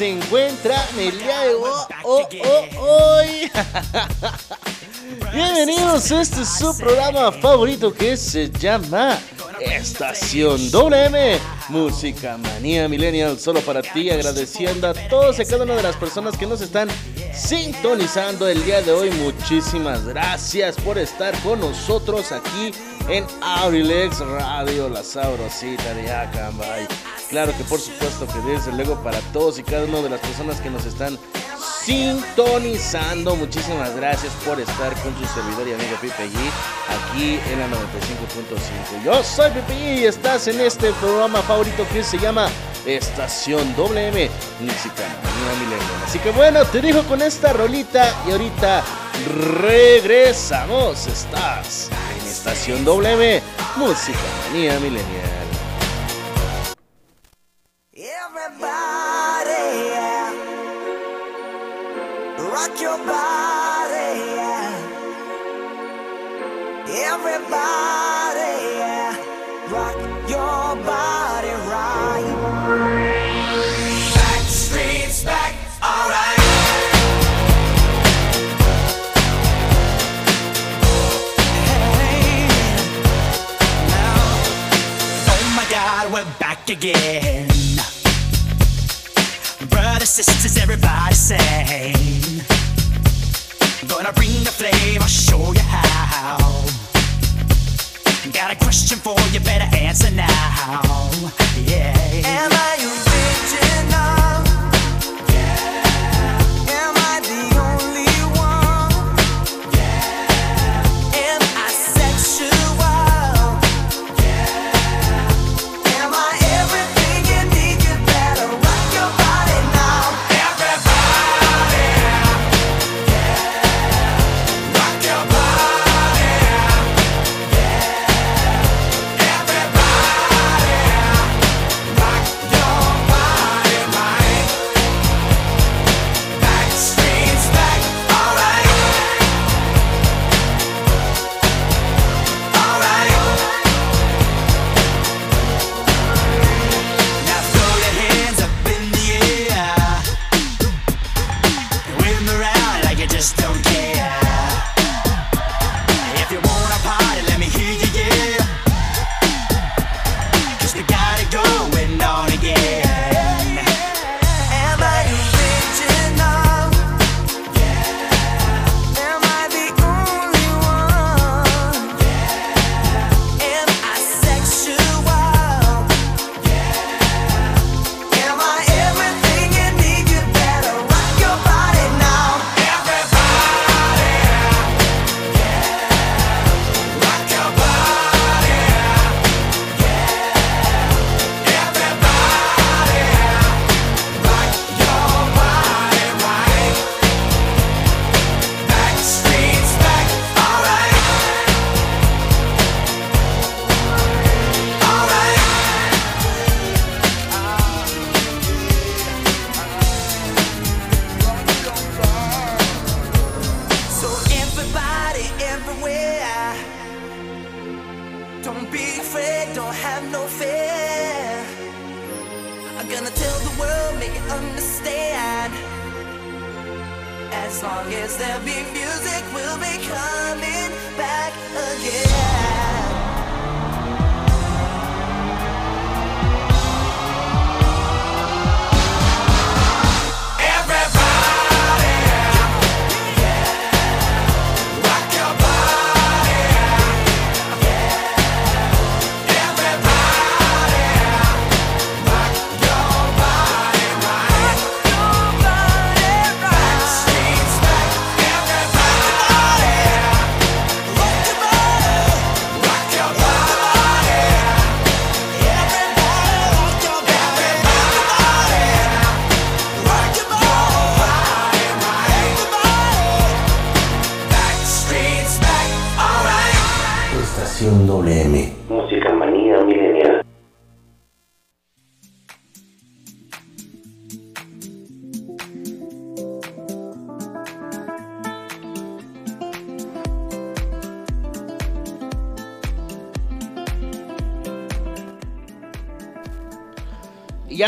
Se encuentran el día de hoy? Bienvenidos a este su programa favorito que se llama Estación WM, Música Manía Millennial, solo para ti, agradeciendo a todos y cada una de las personas que nos están sintonizando el día de hoy. Muchísimas gracias por estar con nosotros aquí en Abrilex Radio, la sabrosita de Acambay. Claro que por supuesto que desde luego para todos y cada una de las personas que nos están sintonizando. Muchísimas gracias por estar con su servidor y amigo Pipe G aquí en la 95.5. Yo soy Pipe G y estás en este programa favorito que se llama Estación WM Música Manía Millennial. Así que bueno, te dejo con esta rolita y ahorita regresamos. Estás en Estación WM Música Manía Millennial. Rock your body, yeah. Everybody, yeah. rock your body right. Back streets back, alright. Hey, now, Oh my god, we're back again. Brothers, sisters, everybody sing. Gonna bring the flame, I'll show you how. Got a question for you, better answer now. Yeah. am I original?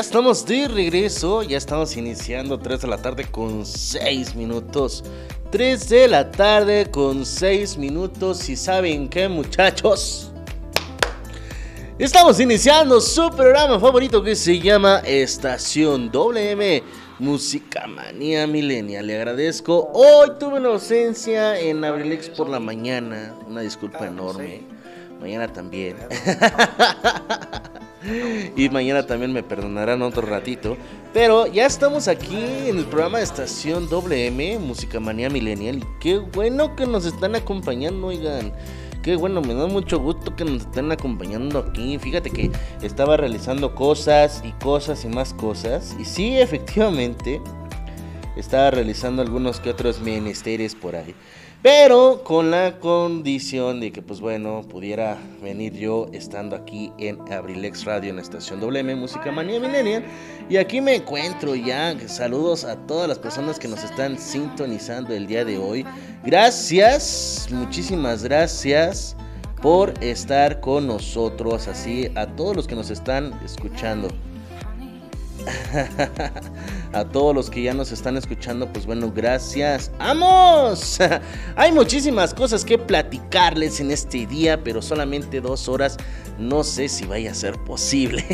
Estamos de regreso, ya estamos iniciando 3 de la tarde con 6 minutos. 3 de la tarde con 6 minutos y saben qué muchachos. Estamos iniciando su programa favorito que se llama Estación WM Música Manía Millennial. Le agradezco. Hoy tuve una ausencia en Abrilex por la mañana. Una disculpa enorme. Mañana también. y mañana también me perdonarán otro ratito. Pero ya estamos aquí en el programa de Estación WM Música Manía Millennial. Y qué bueno que nos están acompañando, oigan. Qué bueno, me da mucho gusto que nos estén acompañando aquí. Fíjate que estaba realizando cosas y cosas y más cosas. Y sí, efectivamente, estaba realizando algunos que otros menesteres por ahí. Pero con la condición de que, pues bueno, pudiera venir yo estando aquí en Abrilex Radio en la estación WM Música Manía Millennial. Y aquí me encuentro ya. Saludos a todas las personas que nos están sintonizando el día de hoy. Gracias, muchísimas gracias por estar con nosotros. Así, a todos los que nos están escuchando. A todos los que ya nos están escuchando, pues bueno, gracias. ¡Vamos! Hay muchísimas cosas que platicarles en este día, pero solamente dos horas. No sé si vaya a ser posible.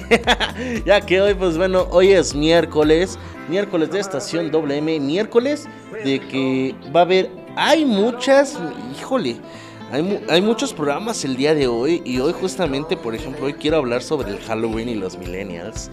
ya que hoy, pues bueno, hoy es miércoles. Miércoles de estación WM. Miércoles de que va a haber. Hay muchas. Híjole. Hay, hay muchos programas el día de hoy y hoy justamente, por ejemplo, hoy quiero hablar sobre el Halloween y los millennials.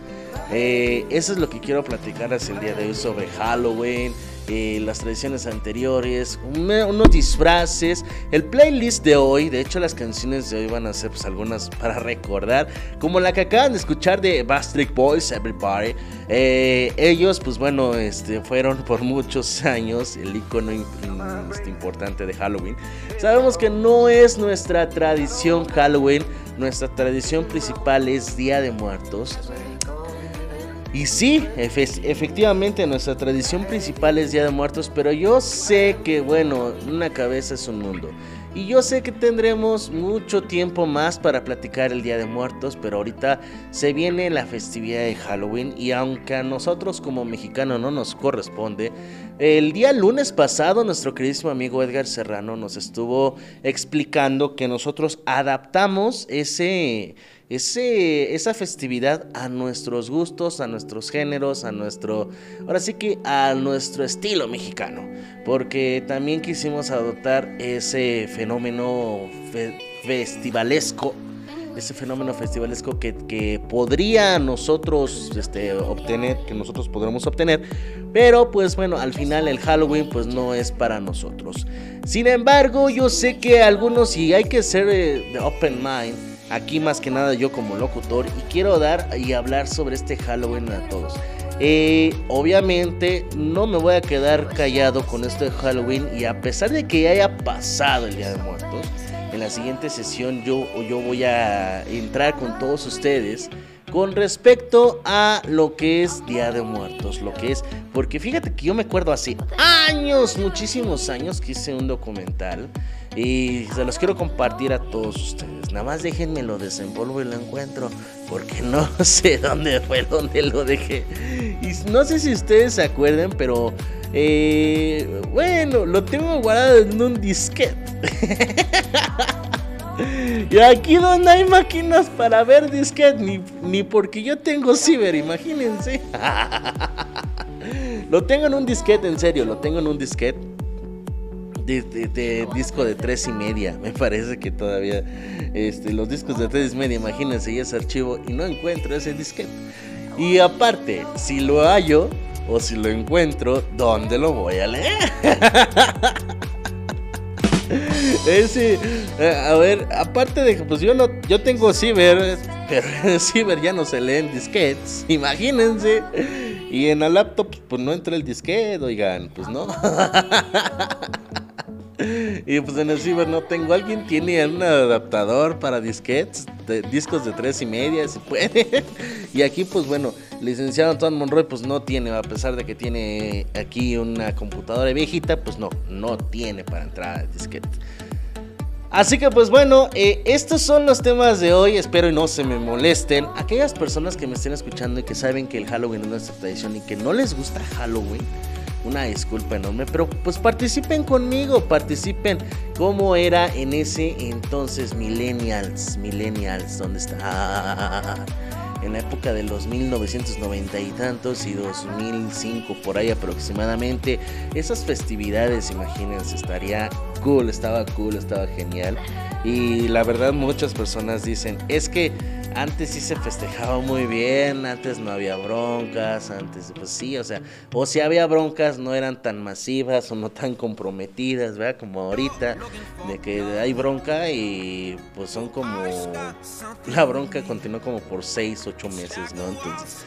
Eh, eso es lo que quiero platicarles el día de hoy sobre Halloween, eh, las tradiciones anteriores, un- unos disfraces, el playlist de hoy. De hecho, las canciones de hoy van a ser pues, algunas para recordar, como la que acaban de escuchar de Bastric Boys, Everybody. Eh, ellos, pues bueno, este, fueron por muchos años el icono este, importante de Halloween. Sabemos que no es nuestra tradición Halloween, nuestra tradición principal es Día de Muertos. Y sí, efe- efectivamente nuestra tradición principal es Día de Muertos, pero yo sé que, bueno, una cabeza es un mundo. Y yo sé que tendremos mucho tiempo más para platicar el Día de Muertos, pero ahorita se viene la festividad de Halloween y aunque a nosotros como mexicanos no nos corresponde, el día lunes pasado nuestro queridísimo amigo Edgar Serrano nos estuvo explicando que nosotros adaptamos ese ese, esa festividad a nuestros gustos, a nuestros géneros, a nuestro, ahora sí que a nuestro estilo mexicano, porque también quisimos adoptar ese fenómeno fe- festivalesco, ese fenómeno festivalesco que, que podría nosotros este, obtener, que nosotros podremos obtener, pero pues bueno, al final el Halloween pues no es para nosotros. Sin embargo, yo sé que algunos, y hay que ser eh, de open mind, aquí más que nada yo como locutor, y quiero dar y hablar sobre este Halloween a todos. Eh, obviamente no me voy a quedar callado con esto de Halloween y a pesar de que ya haya pasado el Día de Muertos, en la siguiente sesión yo, yo voy a entrar con todos ustedes con respecto a lo que es Día de Muertos, lo que es, porque fíjate que yo me acuerdo hace años, muchísimos años que hice un documental y se los quiero compartir a todos ustedes. Nada más déjenme lo desenvolvo y lo encuentro, porque no sé dónde fue donde lo dejé. Y no sé si ustedes se acuerdan, pero eh, bueno, lo tengo guardado en un disquete. Y aquí donde hay máquinas para ver disquete, ni, ni porque yo tengo ciber, imagínense. Lo tengo en un disquete, en serio, lo tengo en un disquete. De, de- de disco de tres y media, me parece que todavía este, los discos de tres y media, imagínense, y ese archivo y no encuentro ese disquete. Y aparte, si lo hallo o si lo encuentro, ¿dónde lo voy a leer? Ese, eh, a ver, aparte de que pues yo no, yo tengo ciber, pero en ciber ya no se leen disquetes, imagínense. Y en la laptop pues no entra el disquete, oigan, pues no. Y pues en el ciber no tengo. ¿Alguien tiene un adaptador para disquetes? De, discos de tres y media, si puede. Y aquí, pues bueno, licenciado Antoine Monroy, pues no tiene, a pesar de que tiene aquí una computadora viejita, pues no, no tiene para entrar a disquete. Así que pues bueno, eh, estos son los temas de hoy, espero y no se me molesten. Aquellas personas que me estén escuchando y que saben que el Halloween es nuestra tradición y que no les gusta Halloween, una disculpa enorme, pero pues participen conmigo, participen cómo era en ese entonces millennials, millennials, ¿dónde está? En la época de los 1990 y tantos y 2005 por ahí aproximadamente, esas festividades, imagínense, estaría cool, estaba cool, estaba genial. Y la verdad muchas personas dicen, es que antes sí se festejaba muy bien, antes no había broncas, antes pues sí, o sea, o si había broncas no eran tan masivas o no tan comprometidas, ¿verdad? Como ahorita, de que hay bronca y pues son como, la bronca continuó como por 6, 8 meses, ¿no? Entonces...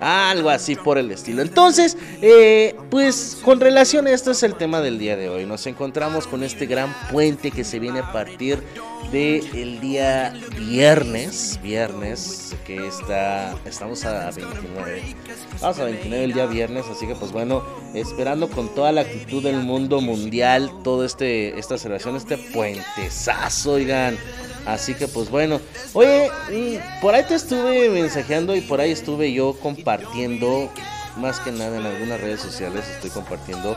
Algo así por el estilo. Entonces, eh, pues con relación a esto es el tema del día de hoy. Nos encontramos con este gran puente que se viene a partir del día viernes. Viernes, que está. Estamos a 29. Vamos a 29 el día viernes. Así que, pues bueno, esperando con toda la actitud del mundo mundial. Todo este. Esta celebración, este puentesazo, oigan. Así que pues bueno, oye, por ahí te estuve mensajeando y por ahí estuve yo compartiendo, más que nada en algunas redes sociales estoy compartiendo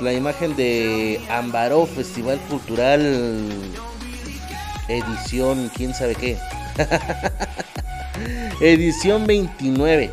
la imagen de Ambaró Festival Cultural edición, quién sabe qué. edición 29.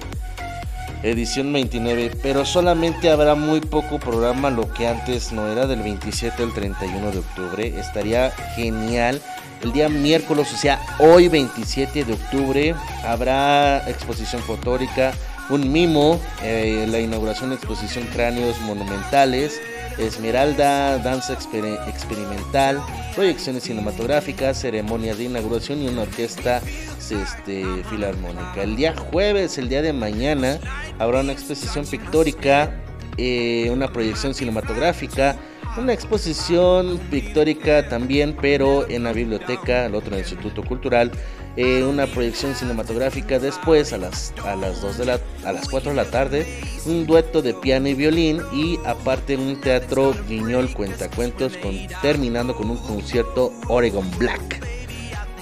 Edición 29, pero solamente habrá muy poco programa, lo que antes no era del 27 al 31 de octubre. Estaría genial. El día miércoles, o sea, hoy 27 de octubre, habrá exposición fotórica, un mimo, eh, la inauguración de exposición cráneos monumentales, Esmeralda, danza exper- experimental, proyecciones cinematográficas, ceremonia de inauguración y una orquesta este, filarmónica. El día jueves, el día de mañana, habrá una exposición pictórica, eh, una proyección cinematográfica, una exposición pictórica también, pero en la biblioteca, el otro en Instituto Cultural, eh, una proyección cinematográfica después a las, a las 2 de la, a las 4 de la tarde, un dueto de piano y violín y aparte un teatro guiñol cuentacuentos con, terminando con un concierto Oregon Black.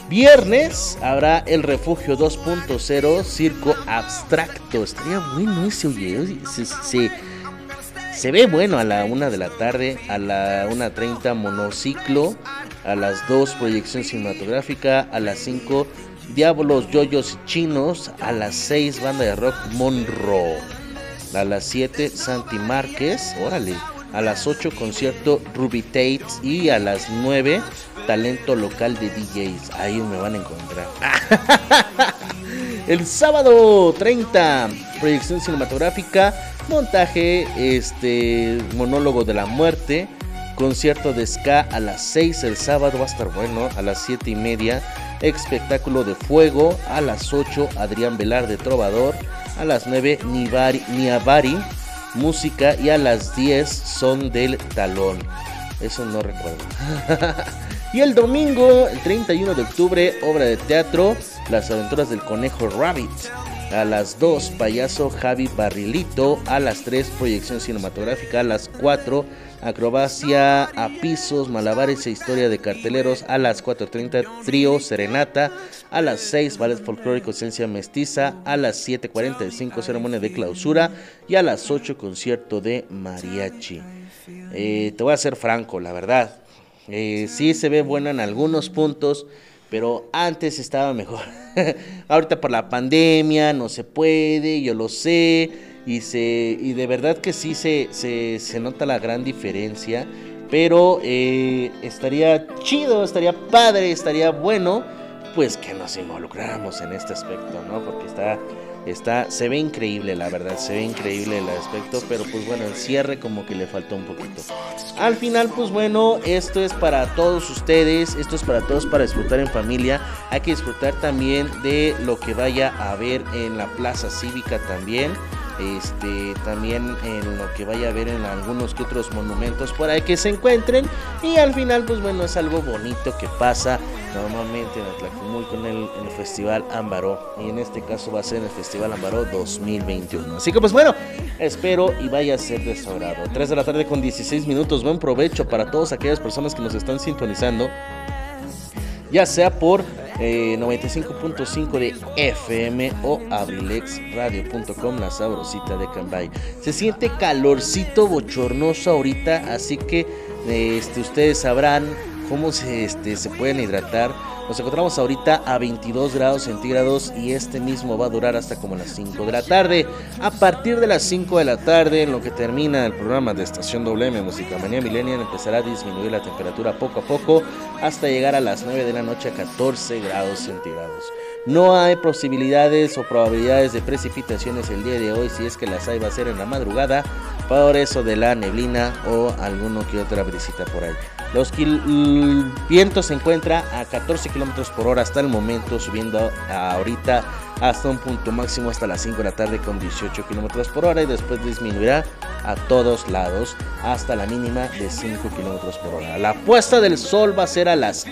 Viernes habrá el Refugio 2.0 Circo Abstracto. Estaría bueno ese, oye. Se, se- se ve bueno a la 1 de la tarde, a la 1.30 monociclo, a las 2 proyección cinematográfica, a las 5 Diablos, Yoyos y Chinos, a las 6 banda de rock Monroe, a las 7 Santi Márquez, órale, a las 8 concierto Ruby Tates y a las 9 talento local de DJs, ahí me van a encontrar. El sábado 30, proyección cinematográfica, montaje, este, monólogo de la muerte, concierto de ska a las 6 el sábado, va a estar bueno, a las 7 y media, espectáculo de fuego, a las 8 Adrián Velar de Trovador, a las 9 Nivari, Niavari, música y a las 10 son del talón. Eso no recuerdo. y el domingo, el 31 de octubre, obra de teatro Las aventuras del conejo Rabbit. A las 2, Payaso Javi Barrilito. A las 3, Proyección Cinematográfica. A las 4, Acrobacia a pisos, malabares e historia de carteleros. A las 4.30, Trío Serenata. A las 6, Ballet Folclórico Esencia Mestiza. A las 7.45, Ceremonia de Clausura. Y a las 8, Concierto de Mariachi. Eh, te voy a ser franco, la verdad. Eh, sí se ve buena en algunos puntos, pero antes estaba mejor. Ahorita por la pandemia no se puede, yo lo sé, y, se, y de verdad que sí se, se, se nota la gran diferencia, pero eh, estaría chido, estaría padre, estaría bueno, pues que nos involucráramos en este aspecto, ¿no? Porque está Está, se ve increíble, la verdad, se ve increíble el aspecto, pero pues bueno, el cierre como que le faltó un poquito. Al final, pues bueno, esto es para todos ustedes, esto es para todos para disfrutar en familia. Hay que disfrutar también de lo que vaya a haber en la plaza cívica también. Este, también en lo que vaya a ver en algunos que otros monumentos por ahí que se encuentren. Y al final, pues bueno, es algo bonito que pasa normalmente en Atlacomulco en el, Festival Ámbaro. Y en este caso va a ser en el Festival Ámbaro 2021. Así que pues bueno, espero y vaya a ser de su agrado. 3 de la tarde con 16 minutos. Buen provecho para todas aquellas personas que nos están sintonizando. Ya sea por eh, 95.5 de FM o abrilexradio.com, la sabrosita de Cambay. Se siente calorcito bochornoso ahorita, así que eh, este, ustedes sabrán cómo se, este, se pueden hidratar. Nos encontramos ahorita a 22 grados centígrados y este mismo va a durar hasta como las 5 de la tarde. A partir de las 5 de la tarde, en lo que termina el programa de Estación WM Música Manía Millennial, empezará a disminuir la temperatura poco a poco hasta llegar a las 9 de la noche a 14 grados centígrados. No hay posibilidades o probabilidades de precipitaciones el día de hoy, si es que las hay va a ser en la madrugada, por eso de la neblina o alguno que otra brisita por ahí. Los kil- vientos se encuentra a 14 kilómetros por hora hasta el momento, subiendo ahorita hasta un punto máximo hasta las 5 de la tarde con 18 kilómetros por hora y después disminuirá a todos lados hasta la mínima de 5 kilómetros por hora. La puesta del sol va a ser a las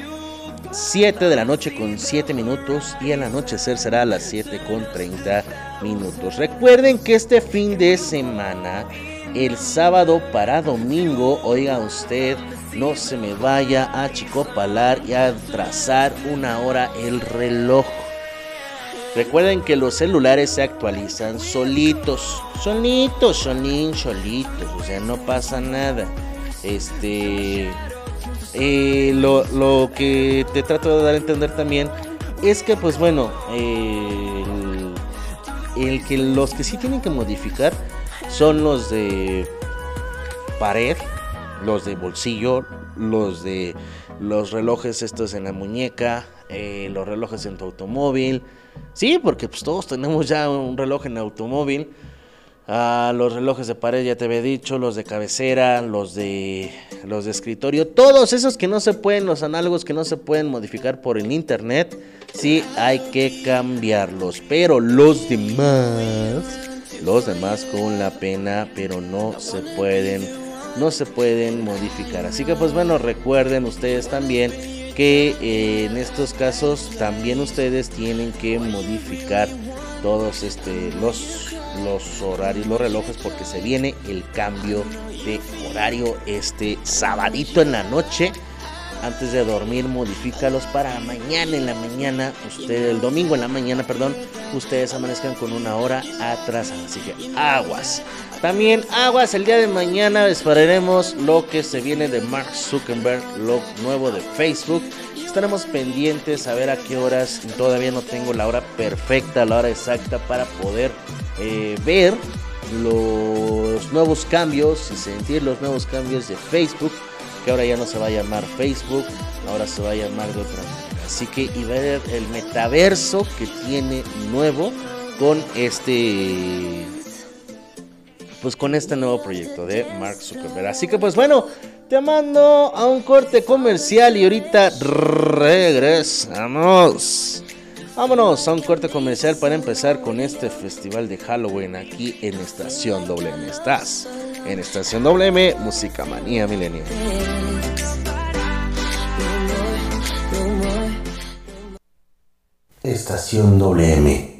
7 de la noche con 7 minutos y el anochecer será a las 7 con 30 minutos. Recuerden que este fin de semana, el sábado para domingo, oiga usted, no se me vaya a chicopalar y a trazar una hora el reloj. Recuerden que los celulares se actualizan solitos, solitos, solín, solitos, o sea, no pasa nada. Este, eh, lo, lo que te trato de dar a entender también es que, pues bueno, el que los que sí tienen que modificar son los de pared, los de bolsillo, los de los relojes estos en la muñeca, eh, los relojes en tu automóvil. Sí, porque pues todos tenemos ya un reloj en automóvil. Ah, los relojes de pared ya te había dicho, los de cabecera, los de los de escritorio, todos esos que no se pueden, los análogos que no se pueden modificar por el internet, sí hay que cambiarlos. Pero los demás, los demás con la pena, pero no se pueden, no se pueden modificar. Así que pues bueno, recuerden ustedes también que eh, en estos casos también ustedes tienen que modificar todos este los los horarios, los relojes porque se viene el cambio de horario este sabadito en la noche. Antes de dormir, modifícalos para mañana en la mañana, usted el domingo en la mañana, perdón, ustedes amanezcan con una hora atrasada. Así que aguas. También aguas, el día de mañana esperaremos lo que se viene de Mark Zuckerberg, lo nuevo de Facebook. Estaremos pendientes a ver a qué horas. Todavía no tengo la hora perfecta, la hora exacta para poder eh, ver los nuevos cambios y sentir los nuevos cambios de Facebook. Que ahora ya no se va a llamar Facebook, ahora se va a llamar de otra manera. Así que y ver el metaverso que tiene nuevo con este pues con este nuevo proyecto de Mark Zuckerberg. Así que pues bueno, te mando a un corte comercial y ahorita regresamos. Vámonos a un corte comercial para empezar con este festival de Halloween aquí en Estación WM. Estás en Estación WM, Música Manía Milenio. Estación WM.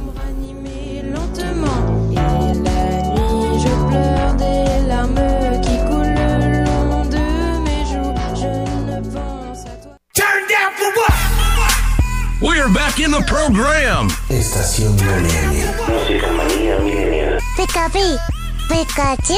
Back in the program. Estación Millennial. Música manía millennial. Pikachu. Pikachu.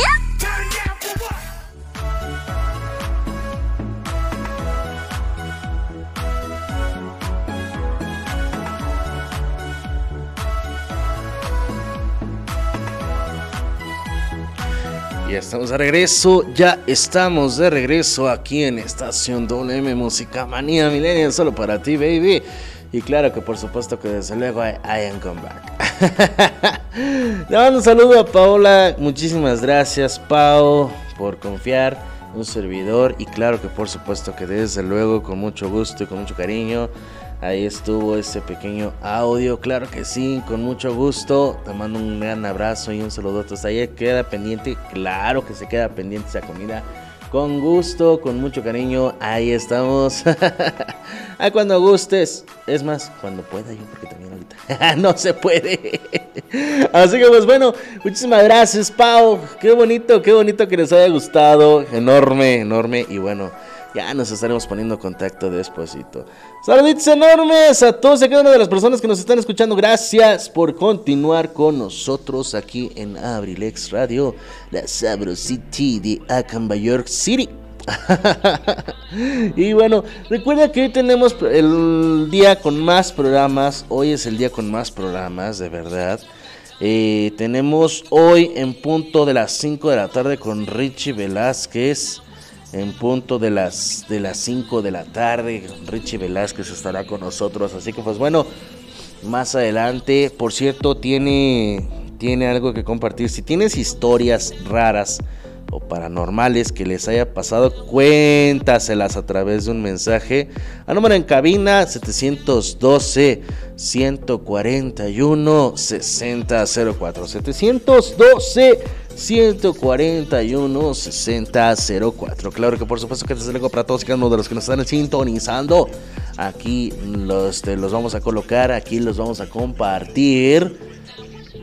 Ya estamos de regreso, ya estamos de regreso aquí en Estación WM Música Manía Millennial, solo para ti, baby. Y claro que por supuesto que desde luego hay I am come back. Le mando un saludo a Paola. Muchísimas gracias, Pao, por confiar en un servidor. Y claro que por supuesto que desde luego, con mucho gusto y con mucho cariño. Ahí estuvo este pequeño audio, claro que sí, con mucho gusto. Te mando un gran abrazo y un saludo hasta allá. Queda pendiente, claro que se queda pendiente esa comida con gusto, con mucho cariño, ahí estamos. a cuando gustes. Es más, cuando pueda yo, porque también ahorita no se puede. Así que pues bueno, muchísimas gracias, Pau. Qué bonito, qué bonito que les haya gustado. Enorme, enorme. Y bueno, ya nos estaremos poniendo en contacto despuesito. Saluditos enormes a todos y a cada una de las personas que nos están escuchando. Gracias por continuar con nosotros aquí en Abrilex Radio, la Sabrosity de Acamba, York City. y bueno, recuerda que hoy tenemos el día con más programas. Hoy es el día con más programas, de verdad. Eh, tenemos hoy en punto de las 5 de la tarde con Richie Velázquez. En punto de las de las 5 de la tarde, Richie Velázquez estará con nosotros. Así que pues bueno, más adelante, por cierto, tiene tiene algo que compartir. Si tienes historias raras o paranormales que les haya pasado, cuéntaselas a través de un mensaje a número en cabina 712 141 6004 712 141 6004 Claro que por supuesto que desde luego para todos y cada uno de los que nos están sintonizando Aquí los, te los vamos a colocar, aquí los vamos a compartir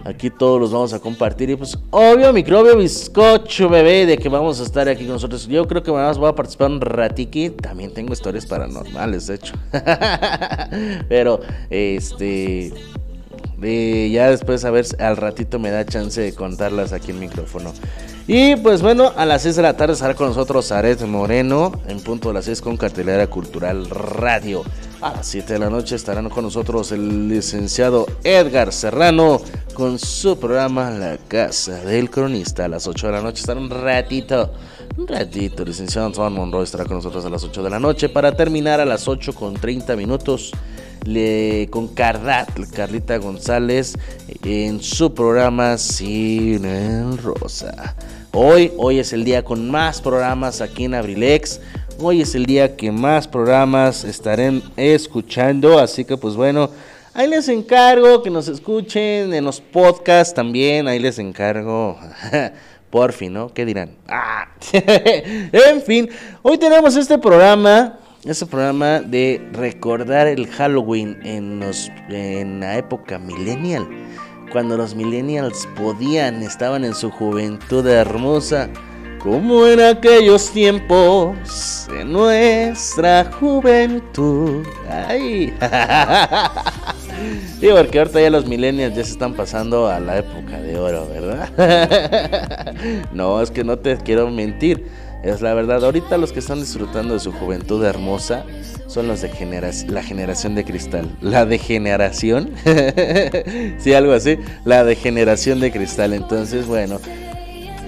Aquí todos los vamos a compartir. Y pues, obvio, microbio, bizcocho, bebé, de que vamos a estar aquí con nosotros. Yo creo que más voy a participar un ratiki. También tengo historias paranormales, de hecho. Pero, este. Eh, ya después, a ver, al ratito me da chance de contarlas aquí en micrófono. Y pues bueno, a las 6 de la tarde estará con nosotros Aret Moreno, en punto de las 6 con cartelera cultural radio. A las 7 de la noche estarán con nosotros el licenciado Edgar Serrano con su programa La Casa del Cronista. A las 8 de la noche estará un ratito, un ratito. El licenciado Antoine Monroe estará con nosotros a las 8 de la noche para terminar a las 8 con 30 minutos le, con Cardat, Carlita González en su programa Cine Rosa. Hoy, hoy es el día con más programas aquí en Abrilex. Hoy es el día que más programas estarán escuchando. Así que pues bueno, ahí les encargo que nos escuchen en los podcasts también. Ahí les encargo. Por fin, ¿no? ¿Qué dirán? Ah. en fin, hoy tenemos este programa. Este programa de recordar el Halloween en, los, la época millennial. Cuando los millennials podían, estaban en su juventud hermosa. Como en aquellos tiempos de nuestra juventud. Ay. Sí, porque ahorita ya los millennials ya se están pasando a la época de oro, ¿verdad? no, es que no te quiero mentir. Es la verdad, ahorita los que están disfrutando de su juventud hermosa son los de la generación de cristal. La degeneración. sí, algo así. La degeneración de cristal. Entonces, bueno.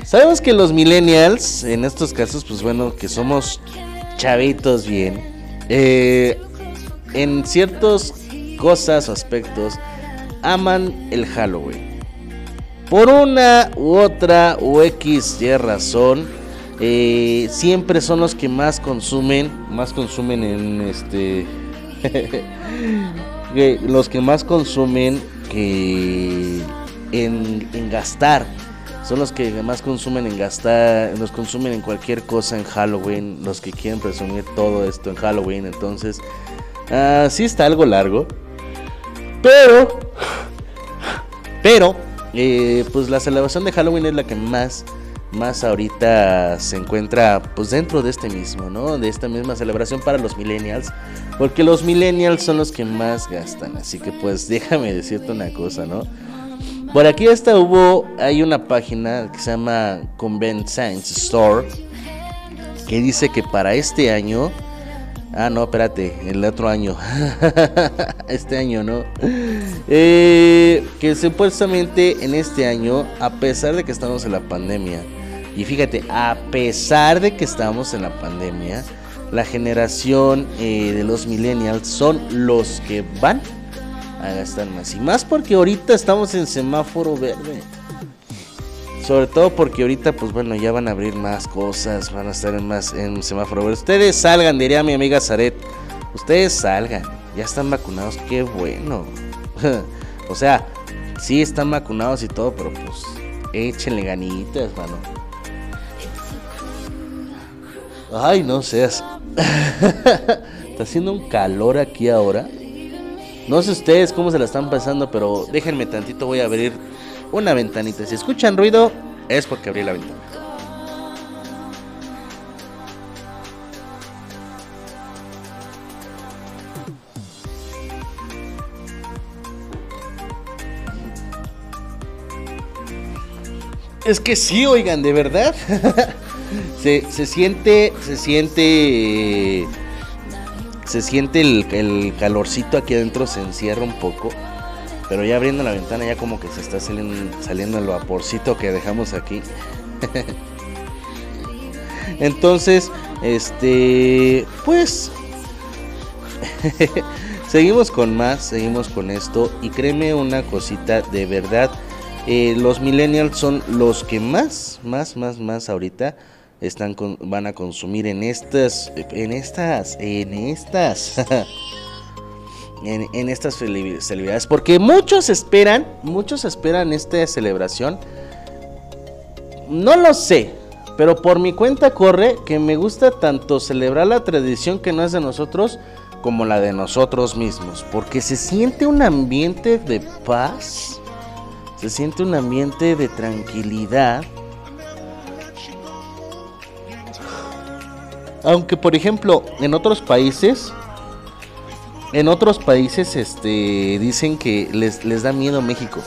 Sabemos que los millennials, en estos casos, pues bueno, que somos chavitos bien. eh, en ciertas cosas o aspectos, aman el Halloween. Por una u otra u X y razón, eh, siempre son los que más consumen, más consumen en este, los que más consumen que en, gastar, son los que más consumen en gastar, los consumen en cualquier cosa en Halloween, los que quieren presumir todo esto en Halloween, entonces, ah, sí está algo largo, pero, pero, eh, pues la celebración de Halloween es la que más más ahorita se encuentra pues dentro de este mismo, ¿no? De esta misma celebración para los millennials, porque los millennials son los que más gastan, así que pues déjame decirte una cosa, ¿no? Por aquí hasta hubo, hay una página que se llama Convent Science Store, que dice que para este año, ah no, espérate, el otro año, este año, ¿no? Eh, que supuestamente en este año, a pesar de que estamos en la pandemia, y fíjate, a pesar de que estamos en la pandemia, la generación eh, de los millennials son los que van a gastar más. Y más porque ahorita estamos en semáforo verde. Sobre todo porque ahorita, pues bueno, ya van a abrir más cosas, van a estar en más en semáforo verde. Ustedes salgan, diría mi amiga Zaret. Ustedes salgan, ya están vacunados, qué bueno. o sea, sí están vacunados y todo, pero pues échenle ganitas, mano. Ay, no seas. Está haciendo un calor aquí ahora. No sé ustedes cómo se la están pasando, pero déjenme tantito, voy a abrir una ventanita. Si escuchan ruido, es porque abrí la ventana. Es que sí, oigan, de verdad. se, se siente, se siente, se siente el, el calorcito aquí adentro, se encierra un poco. Pero ya abriendo la ventana ya como que se está saliendo, saliendo el vaporcito que dejamos aquí. Entonces, este, pues, seguimos con más, seguimos con esto. Y créeme una cosita, de verdad, eh, los millennials son los que más, más, más, más ahorita están con- van a consumir en estas, en estas, en estas. en, en estas celebridades. Porque muchos esperan, muchos esperan esta celebración. No lo sé, pero por mi cuenta corre que me gusta tanto celebrar la tradición que no es de nosotros como la de nosotros mismos. Porque se siente un ambiente de paz, se siente un ambiente de tranquilidad. Aunque por ejemplo en otros países en otros países este, dicen que les, les da miedo México.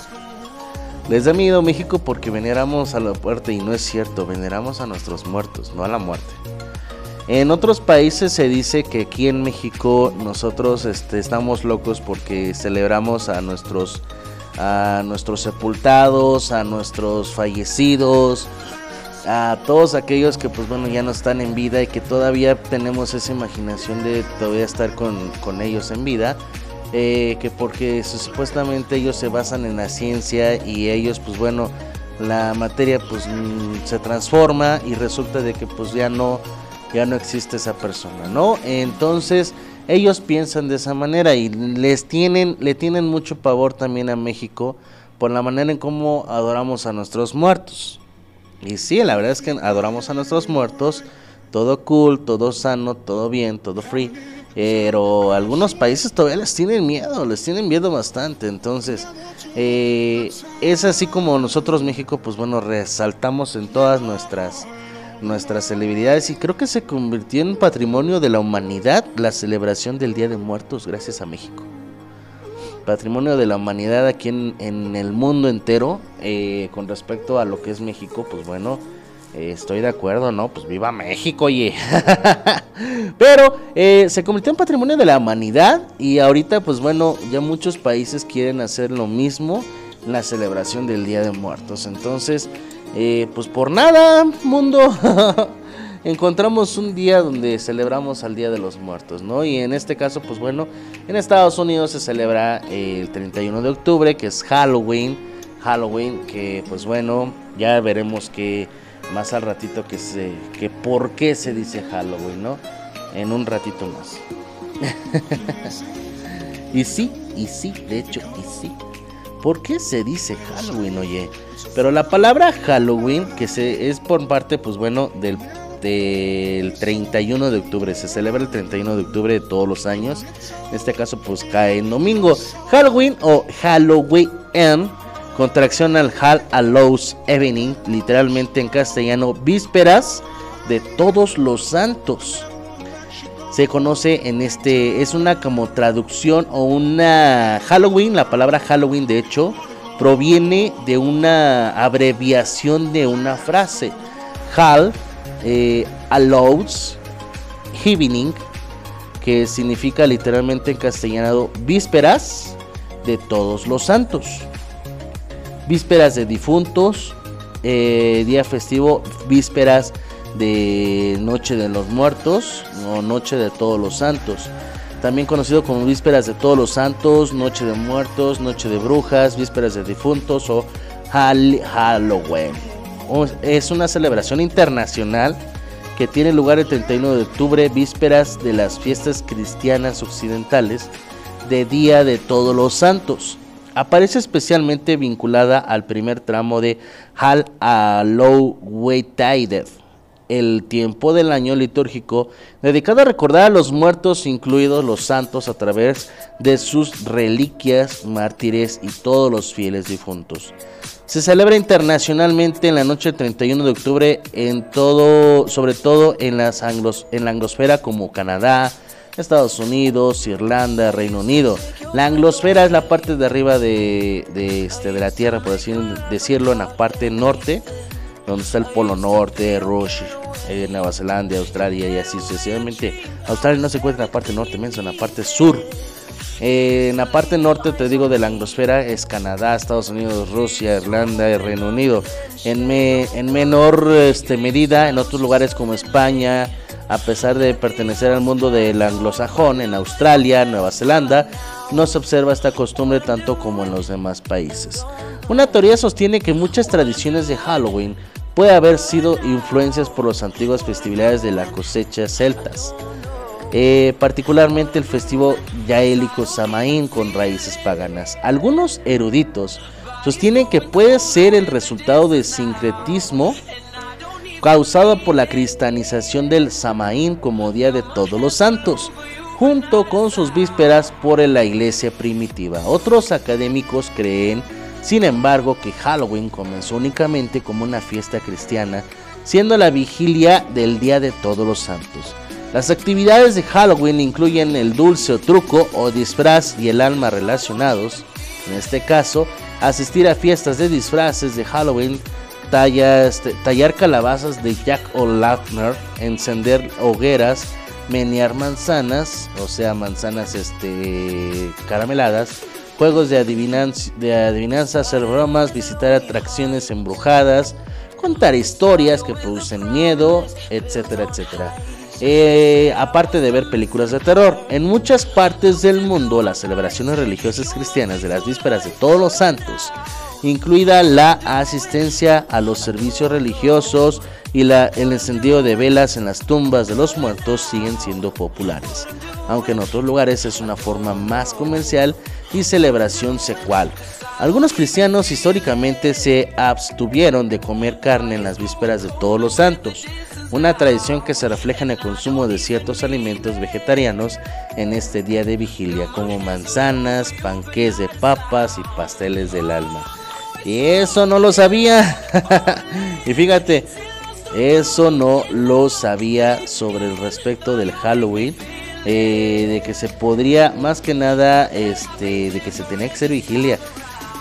Les da miedo México porque veneramos a la muerte y no es cierto, veneramos a nuestros muertos, no a la muerte. En otros países se dice que aquí en México nosotros este, estamos locos porque celebramos a nuestros, a nuestros sepultados, a nuestros fallecidos, a todos aquellos que pues bueno ya no están en vida y que todavía tenemos esa imaginación de todavía estar con, con ellos en vida eh, que porque su- supuestamente ellos se basan en la ciencia y ellos pues bueno la materia pues mm, se transforma y resulta de que pues ya no ya no existe esa persona no entonces ellos piensan de esa manera y les tienen le tienen mucho pavor también a México por la manera en cómo adoramos a nuestros muertos y sí, la verdad es que adoramos a nuestros muertos. Todo cool, todo sano, todo bien, todo free. Pero algunos países todavía les tienen miedo, les tienen miedo bastante. Entonces, eh, es así como nosotros México, pues bueno, resaltamos en todas nuestras nuestras celebridades y creo que se convirtió en patrimonio de la humanidad la celebración del Día de Muertos gracias a México patrimonio de la humanidad aquí en, el mundo entero eh, con respecto a lo que es México, pues bueno, eh, estoy de acuerdo, ¿no? Pues viva México, oye. Pero eh, se convirtió en patrimonio de la humanidad y ahorita, pues bueno, ya muchos países quieren hacer lo mismo la celebración del Día de Muertos. Entonces, pues por nada, mundo. encontramos un día donde celebramos al Día de los Muertos, ¿no? Y en este caso, pues bueno, en Estados Unidos se celebra el 31 de octubre, que es Halloween. Halloween, que pues bueno, ya veremos que más al ratito que se, que por qué se dice Halloween, ¿no? En un ratito más. y sí, y sí, de hecho, y sí. ¿Por qué se dice Halloween, oye? Pero la palabra Halloween, que se, es por parte, pues bueno, del, del 31 de octubre. Se celebra el 31 de octubre de todos los años. En este caso, pues cae en domingo. Halloween o Halloween, contracción al Hall Hallows Evening, literalmente en castellano, vísperas de todos los santos se conoce en este es una como traducción o una Halloween la palabra Halloween de hecho proviene de una abreviación de una frase Hall eh, allows evening que significa literalmente en castellano vísperas de todos los santos vísperas de difuntos eh, día festivo vísperas de Noche de los Muertos o Noche de Todos los Santos. también conocido como Vísperas de Todos los Santos, Noche de Muertos, Noche de Brujas, Vísperas de Difuntos o Hall- Halloween. Es una celebración internacional que tiene lugar el 31 de octubre, vísperas de las fiestas cristianas occidentales de Día de Todos los Santos. Aparece especialmente vinculada al primer tramo de Hal Halloween, el tiempo del año litúrgico dedicado a recordar a los muertos, incluidos los santos, a través de sus reliquias, mártires y todos los fieles difuntos. Se celebra internacionalmente en la noche del 31 de octubre en todo, sobre todo en, las anglos, en la anglosfera como Canadá, Estados Unidos, Irlanda, Reino Unido. La anglosfera es la parte de arriba de, de, este, de la Tierra, por así decirlo, en la parte norte, donde está el Polo Norte, Rusia, eh, Nueva Zelanda, Australia y así sucesivamente. Australia no se encuentra en la parte norte, menso, en la parte sur. En la parte norte, te digo, de la anglosfera es Canadá, Estados Unidos, Rusia, Irlanda y Reino Unido. En, en menor este, medida, en otros lugares como España, a pesar de pertenecer al mundo del anglosajón, en Australia, Nueva Zelanda, no se observa esta costumbre tanto como en los demás países. Una teoría sostiene que muchas tradiciones de Halloween puede haber sido influencias por las antiguas festividades de la cosecha celtas. Eh, particularmente el festivo yaélico Samaín con raíces paganas. Algunos eruditos sostienen que puede ser el resultado del sincretismo causado por la cristianización del Samaín como Día de Todos los Santos, junto con sus vísperas por la iglesia primitiva. Otros académicos creen, sin embargo, que Halloween comenzó únicamente como una fiesta cristiana, siendo la vigilia del Día de Todos los Santos. Las actividades de Halloween incluyen el dulce o truco o disfraz y el alma relacionados. En este caso, asistir a fiestas de disfraces de Halloween, tallas- tallar calabazas de Jack O'Lantern, encender hogueras, menear manzanas, o sea, manzanas este, carameladas, juegos de, adivinanz- de adivinanza, hacer bromas, visitar atracciones embrujadas, contar historias que producen miedo, etcétera, etcétera. Eh, aparte de ver películas de terror, en muchas partes del mundo las celebraciones religiosas cristianas de las vísperas de todos los santos, incluida la asistencia a los servicios religiosos y el encendido de velas en las tumbas de los muertos, siguen siendo populares, aunque en otros lugares es una forma más comercial y celebración secual. Algunos cristianos históricamente se abstuvieron de comer carne en las vísperas de todos los santos, una tradición que se refleja en el consumo de ciertos alimentos vegetarianos en este día de vigilia, como manzanas, panqués de papas y pasteles del alma. Y eso no lo sabía. y fíjate, eso no lo sabía sobre el respecto del Halloween. eh, de que se podría, más que nada, este, de que se tenía que hacer vigilia.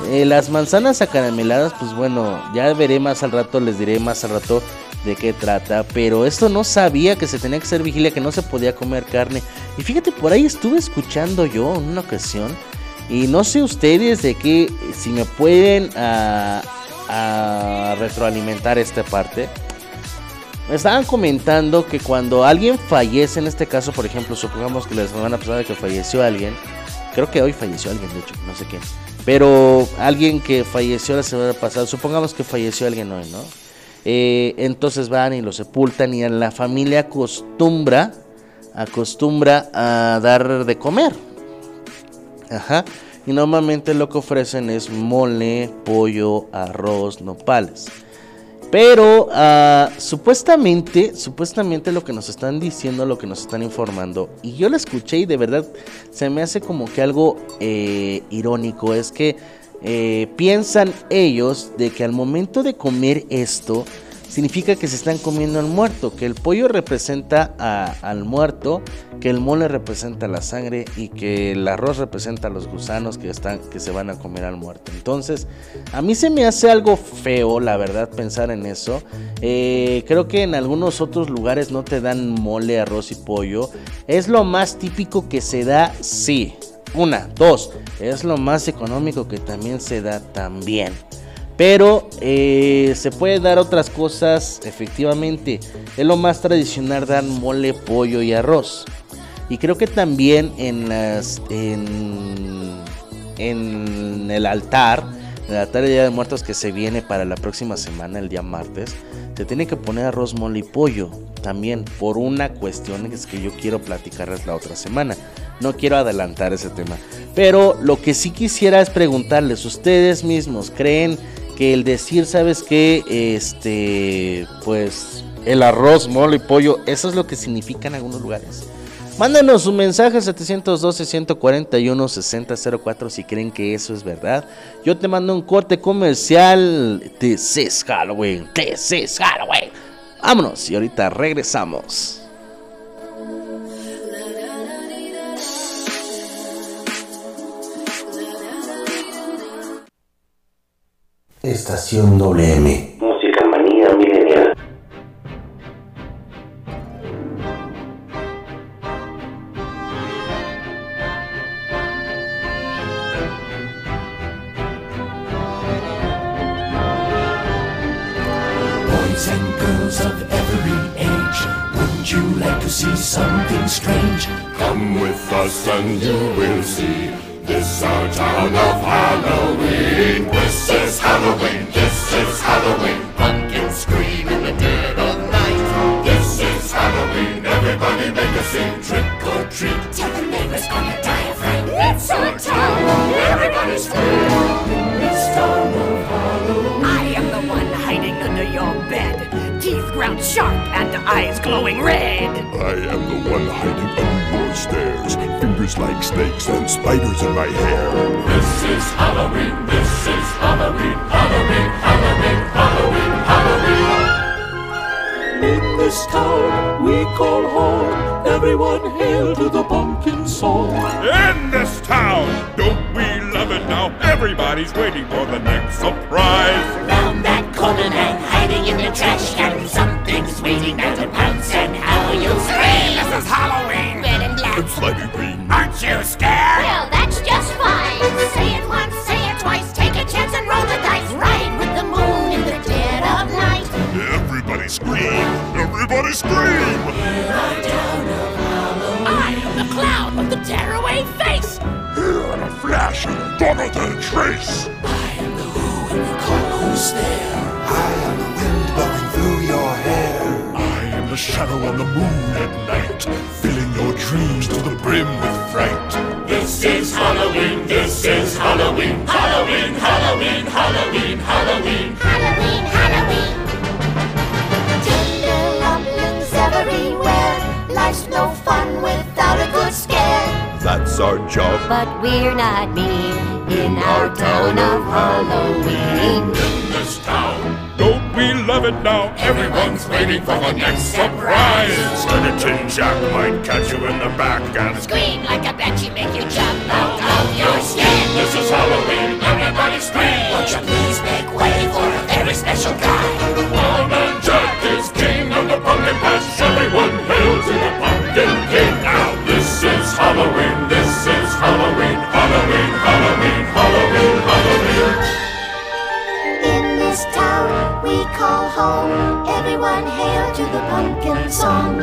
Eh, las manzanas acarameladas, pues bueno, ya veré más al rato, les diré más al rato de qué trata. Pero esto no sabía que se tenía que hacer vigilia, que no se podía comer carne. Y fíjate, por ahí estuve escuchando yo en una ocasión. Y no sé ustedes de qué, si me pueden retroalimentar esta parte. Me estaban comentando que cuando alguien fallece, en este caso, por ejemplo, supongamos que la semana pasada que falleció alguien, creo que hoy falleció alguien, de hecho, no sé quién, pero alguien que falleció la semana pasada, supongamos que falleció alguien hoy, ¿no? Eh, entonces van y lo sepultan y la familia acostumbra, acostumbra a dar de comer. Ajá. Y normalmente lo que ofrecen es mole, pollo, arroz, nopales. Pero ah, supuestamente, supuestamente lo que nos están diciendo, lo que nos están informando, y yo lo escuché y de verdad se me hace como que algo eh, irónico, es que eh, piensan ellos de que al momento de comer esto, significa que se están comiendo al muerto, que el pollo representa al muerto, que el mole representa la sangre y que el arroz representa a los gusanos que, están, que se van a comer al muerto. Entonces, a mí se me hace algo feo, la verdad, pensar en eso. Eh, creo que en algunos otros lugares no te dan mole, arroz y pollo. Es lo más típico que se da, sí. Una, dos, es lo más económico que también se da también. Pero eh, se puede dar otras cosas, efectivamente. Es lo más tradicional dar mole, pollo y arroz. Y creo que también en las en, en el altar, el altar de Día de Muertos que se viene para la próxima semana, el día martes, se tiene que poner arroz, mole y pollo. También por una cuestión es que yo quiero platicarles la otra semana. No quiero adelantar ese tema. Pero lo que sí quisiera es preguntarles, ¿ustedes mismos creen que el decir, sabes qué? Este, pues el arroz, mole y pollo, eso es lo que significa en algunos lugares? Mándenos un mensaje al 712-141-6004 si creen que eso es verdad. Yo te mando un corte comercial. This is Halloween. This is Halloween. Vámonos y ahorita regresamos. Estación WM. Música manía milenial. Boys and girls of every age, wouldn't you like to see something strange? Come with us and you will see. This our town of Halloween. This is Halloween. This is Halloween. Pumpkins scream in the dead of night. This is Halloween. Everybody make a scene. Trick or treat. Tell the neighbors on your diaphragm. It's our town. Everybody scream. It's town of Halloween. I am the one hiding under your bed. Teeth ground sharp and eyes glowing red. I am the one hiding under your stairs. Fingers like snakes and spiders in my hair. This is Halloween. This is Halloween. Halloween. Halloween. Halloween. Halloween. In this town we call home. Everyone hail to the pumpkin song. In this town, don't we love it now? Everybody's waiting for the next surprise. Found that Conan hiding in the trash can. Something's waiting there to pounce and how you scream. This is Halloween. Red and black. It's slimy green. Aren't you scared? Well, that's just fine. Everybody scream! Everybody scream! I am the clown with the tearaway face. Here in a flash, gone without a trace. I am the who and you call who's there. I am the wind blowing through your hair. I am the shadow on the moon at night, filling your dreams to the brim with fright. This is Halloween, this is Halloween, Halloween, Halloween, Halloween, Halloween. Halloween, Halloween. Everywhere. Life's no fun without a good scare. That's our job. But we're not mean in our town of Halloween. In this town, don't we love it now? Everyone's waiting for the next surprise. Skeleton Jack might catch you in the back and Scream like a banshee, make you jump out of your skin. This is Halloween, everybody scream! Won't you please make way for a very special guy? Wild Man Jack is king of the pumpkin patch. Everyone hail to the pumpkin king. Now this is Halloween, this is Halloween, Halloween, Halloween, Halloween, Halloween. In this town we call home. Everyone hail to the pumpkin song.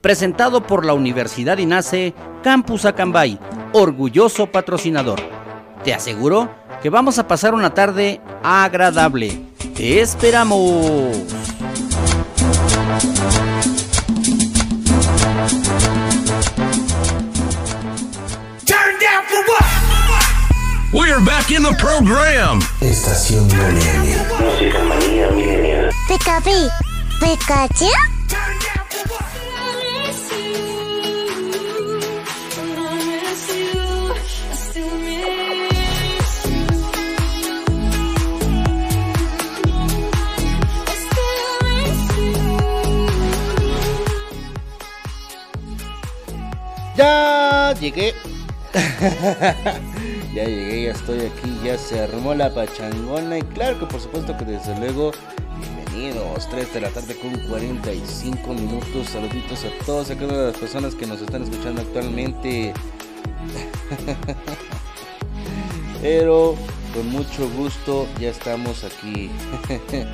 presentado por la Universidad INACE Campus Acambay, orgulloso patrocinador. Te aseguro que vamos a pasar una tarde agradable. ¡Te esperamos! We're back in the program. Estación. Música manía milenial. Pikachu, Down llegué. ya llegué, ya estoy aquí, ya se armó la pachangona y claro que por supuesto que desde luego, bienvenidos, 3 de la tarde con 45 minutos, saluditos a todos, a cada una de las personas que nos están escuchando actualmente. Pero con mucho gusto ya estamos aquí.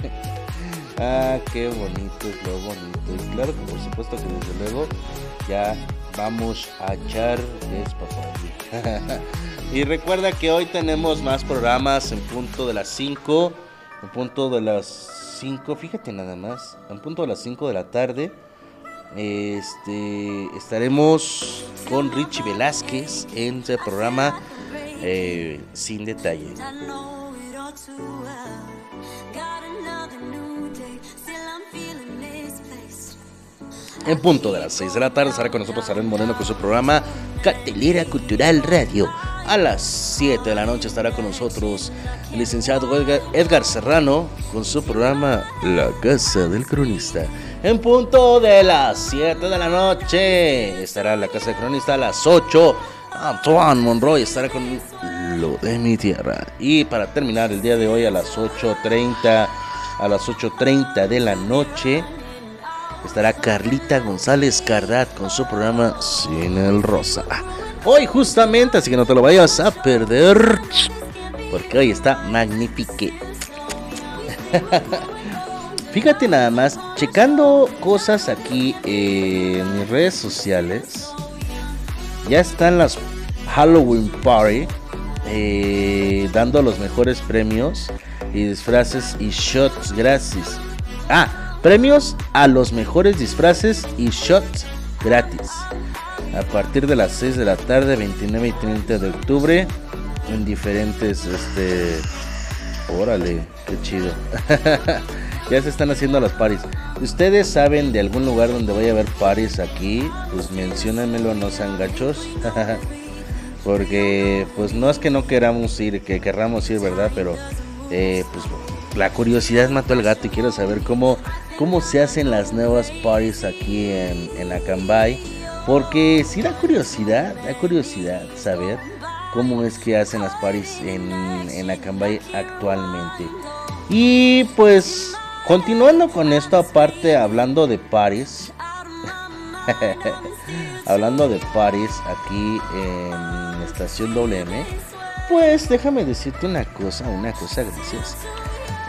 ah, qué bonito es lo bonito. Y claro que por supuesto que desde luego ya vamos a echar despapalle. y recuerda que hoy tenemos más programas en punto de las 5. En punto de las 5, fíjate nada más. En punto de las 5 de la tarde. Este estaremos con Richie Velázquez en ese programa eh, sin detalle. En punto de las 6 de la tarde estará con nosotros Aren Moreno con su programa Catelera Cultural Radio. A las 7 de la noche estará con nosotros el licenciado Edgar, Edgar Serrano con su programa La Casa del Cronista. En punto de las 7 de la noche estará la Casa del Cronista a las 8. Antoine Monroy estará con lo de mi tierra. Y para terminar el día de hoy a las 8.30, a las 8.30 de la noche, estará Carlita González Cardat con su programa Sin el Rosa. Hoy justamente, así que no te lo vayas a perder, porque hoy está magnifique. Fíjate nada más, checando cosas aquí en mis redes sociales, ya están las Halloween Party eh, dando los mejores premios y disfraces y shots gratis. Ah, premios a los mejores disfraces y shots gratis. A partir de las 6 de la tarde, 29 y 30 de octubre, en diferentes, este... Órale, qué chido. ya se están haciendo las paris. ¿Ustedes saben de algún lugar donde vaya a haber paris aquí? Pues menciónenmelo, no sean gachos. Porque pues no es que no queramos ir, que querramos ir, ¿verdad? Pero eh, pues la curiosidad mató al gato y quiero saber cómo, cómo se hacen las nuevas parties aquí en, en Acambay. Porque sí da curiosidad, da curiosidad saber cómo es que hacen las parties en, en Acambay actualmente. Y pues continuando con esto, aparte hablando de paris, hablando de paris aquí en Estación WM, pues déjame decirte una cosa, una cosa gracias.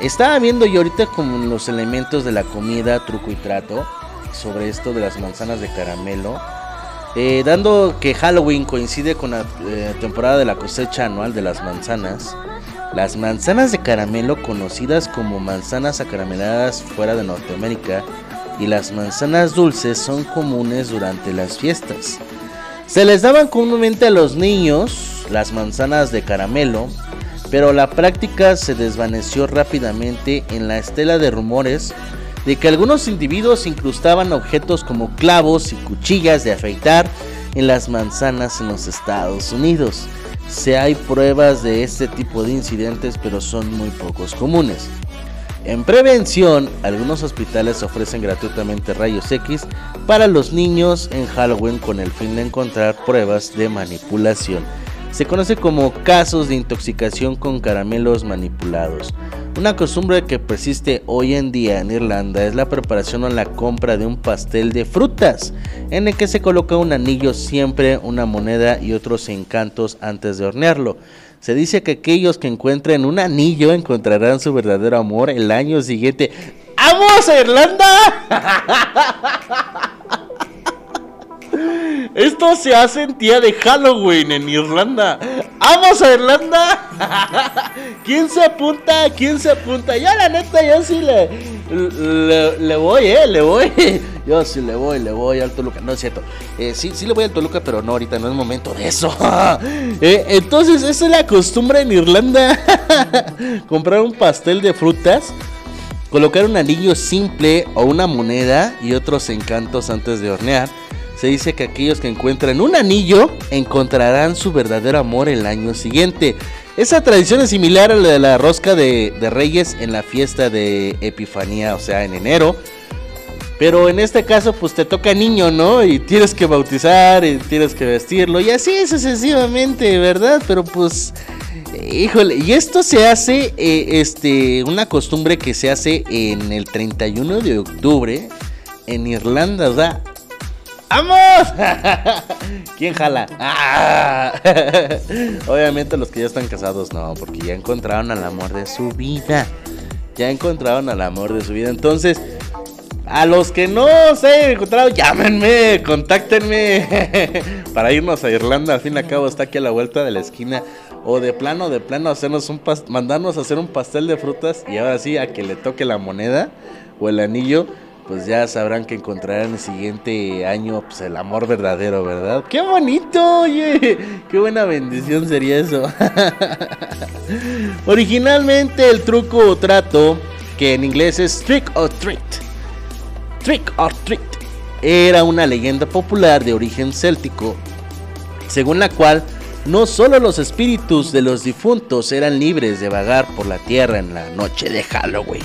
Estaba viendo yo ahorita como los elementos de la comida, truco y trato, sobre esto de las manzanas de caramelo. Eh, dando que Halloween coincide con la eh, temporada de la cosecha anual de las manzanas, las manzanas de caramelo, conocidas como manzanas acarameladas fuera de Norteamérica, y las manzanas dulces son comunes durante las fiestas. Se les daban comúnmente a los niños las manzanas de caramelo, pero la práctica se desvaneció rápidamente en la estela de rumores de que algunos individuos incrustaban objetos como clavos y cuchillas de afeitar en las manzanas en los Estados Unidos. Se hay pruebas de este tipo de incidentes, pero son muy pocos comunes. En prevención, algunos hospitales ofrecen gratuitamente rayos X para los niños en Halloween con el fin de encontrar pruebas de manipulación. Se conoce como casos de intoxicación con caramelos manipulados. Una costumbre que persiste hoy en día en Irlanda es la preparación o la compra de un pastel de frutas, en el que se coloca un anillo siempre, una moneda y otros encantos antes de hornearlo. Se dice que aquellos que encuentren un anillo encontrarán su verdadero amor el año siguiente. ¡Vamos a Irlanda! Esto se hace en día de Halloween en Irlanda. ¡Vamos a Irlanda! ¿Quién se apunta? ¿Quién se apunta? Yo la neta, yo sí le, le, voy, eh, le voy. Yo sí le voy, le voy al Toluca. No es cierto. Eh, sí, sí le voy al Toluca, pero no, ahorita no es momento de eso. Eh, entonces, esa es la costumbre en Irlanda. Comprar un pastel de frutas. Colocar un anillo simple o una moneda y otros encantos antes de hornear. Se dice que aquellos que encuentran un anillo encontrarán su verdadero amor el año siguiente. Esa tradición es similar a la de la rosca de, Reyes en la fiesta de Epifanía, o sea, en enero. Pero en este caso, pues te toca niño, ¿no? Y tienes que bautizar, y tienes que vestirlo, y así sucesivamente, ¿verdad? Pero pues, híjole, y esto se hace, eh, este, una costumbre que se hace en el 31 de octubre en Irlanda, ¿verdad? ¡Vamos! ¿Quién jala? ¡Ah! Obviamente los que ya están casados no, porque ya encontraron al amor de su vida. Ya encontraron al amor de su vida. Entonces, a los que no se hayan encontrado, llámenme, contáctenme. Para irnos a Irlanda, al fin y al cabo está aquí a la vuelta de la esquina. O de plano, de plano, hacernos un mandarnos a hacer un pastel de frutas. Y ahora sí, a que le toque la moneda o el anillo. Pues ya sabrán que encontrarán el siguiente año pues, el amor verdadero, ¿verdad? ¡Qué bonito! Oye, qué buena bendición sería eso. Originalmente el truco o trato, que en inglés es trick or treat, trick or treat, era una leyenda popular de origen céltico, según la cual no solo los espíritus de los difuntos eran libres de vagar por la tierra en la noche de Halloween,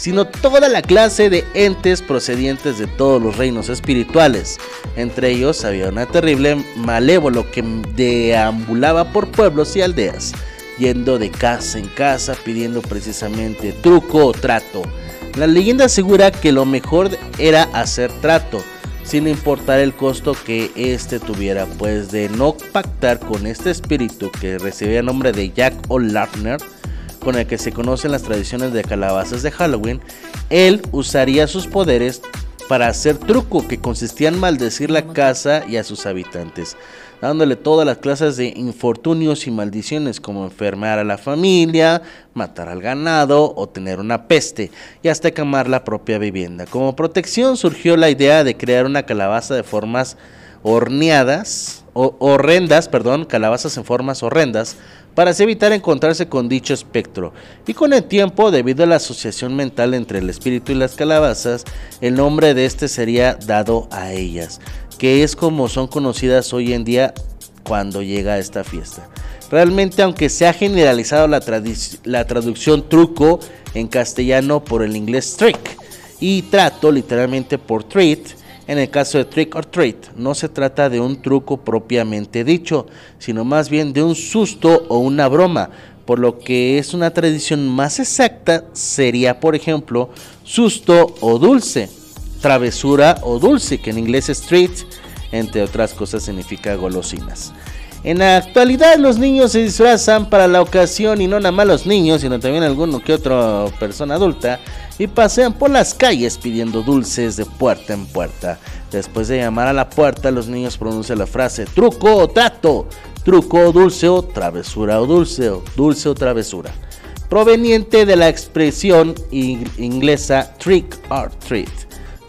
sino toda la clase de entes procedientes de todos los reinos espirituales. Entre ellos había una terrible malévolo que deambulaba por pueblos y aldeas, yendo de casa en casa pidiendo precisamente truco o trato. La leyenda asegura que lo mejor era hacer trato, sin importar el costo que éste tuviera, pues de no pactar con este espíritu que recibía el nombre de Jack O'Larner, con el que se conocen las tradiciones de calabazas de Halloween, él usaría sus poderes para hacer truco que consistía en maldecir la casa y a sus habitantes, dándole todas las clases de infortunios y maldiciones como enfermar a la familia, matar al ganado o tener una peste y hasta quemar la propia vivienda. Como protección surgió la idea de crear una calabaza de formas horneadas o horrendas, perdón, calabazas en formas horrendas para así evitar encontrarse con dicho espectro. Y con el tiempo, debido a la asociación mental entre el espíritu y las calabazas, el nombre de este sería dado a ellas, que es como son conocidas hoy en día cuando llega esta fiesta. Realmente, aunque se ha generalizado la, la traducción truco en castellano por el inglés trick y trato literalmente por treat, en el caso de trick or treat, no se trata de un truco propiamente dicho, sino más bien de un susto o una broma, por lo que es una tradición más exacta sería, por ejemplo, susto o dulce, travesura o dulce, que en inglés es treat, entre otras cosas significa golosinas. En la actualidad los niños se disfrazan para la ocasión y no nada más los niños, sino también alguno que otra persona adulta y pasean por las calles pidiendo dulces de puerta en puerta. Después de llamar a la puerta, los niños pronuncian la frase truco o trato, truco o dulce o travesura o dulce o dulce o travesura, proveniente de la expresión ing- inglesa trick or treat.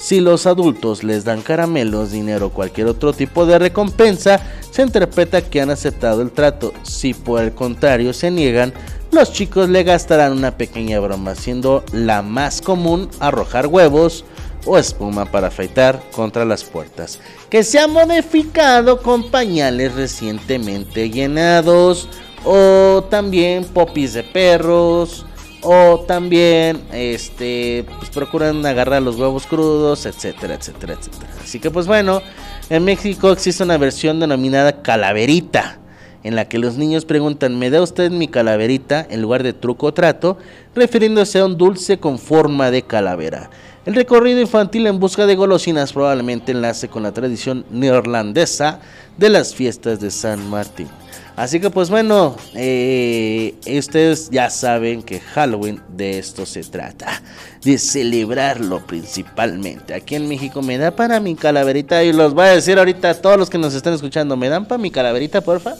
Si los adultos les dan caramelos, dinero o cualquier otro tipo de recompensa, se interpreta que han aceptado el trato. Si por el contrario se niegan, los chicos le gastarán una pequeña broma, siendo la más común arrojar huevos o espuma para afeitar contra las puertas, que se ha modificado con pañales recientemente llenados o también popis de perros o también este pues procuran agarrar los huevos crudos, etcétera, etcétera, etcétera. Así que pues bueno, en México existe una versión denominada calaverita, en la que los niños preguntan, ¿me da usted mi calaverita? en lugar de truco o trato, refiriéndose a un dulce con forma de calavera. El recorrido infantil en busca de golosinas probablemente enlace con la tradición neerlandesa de las fiestas de San Martín. Así que pues bueno, eh, ustedes ya saben que Halloween de esto se trata, de celebrarlo principalmente. Aquí en México me da para mi calaverita y los voy a decir ahorita a todos los que nos están escuchando, ¿me dan para mi calaverita, porfa?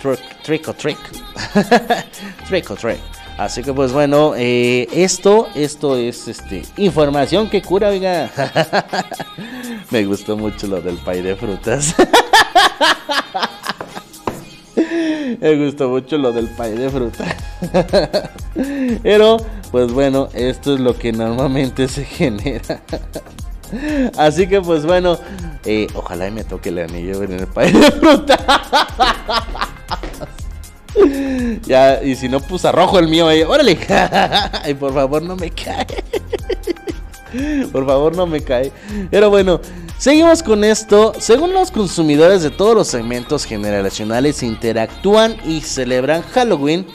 Trick, trick or trick. trick or trick. Así que pues bueno, eh, esto, esto es este información que cura, oiga. Me gustó mucho lo del pay de frutas. Me gustó mucho lo del pay de fruta. Pero, pues bueno, esto es lo que normalmente se genera. Así que, pues bueno, eh, ojalá y me toque el anillo en el pay de fruta. ya, y si no, puse rojo el mío ahí. Órale. y por favor, no me cae. Por favor, no me cae. Pero bueno, seguimos con esto. Según los consumidores de todos los segmentos generacionales interactúan y celebran Halloween.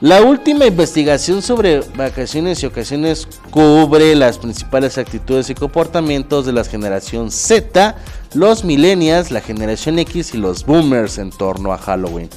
La última investigación sobre vacaciones y ocasiones cubre las principales actitudes y comportamientos de la generación Z, los millennials, la generación X y los boomers en torno a Halloween.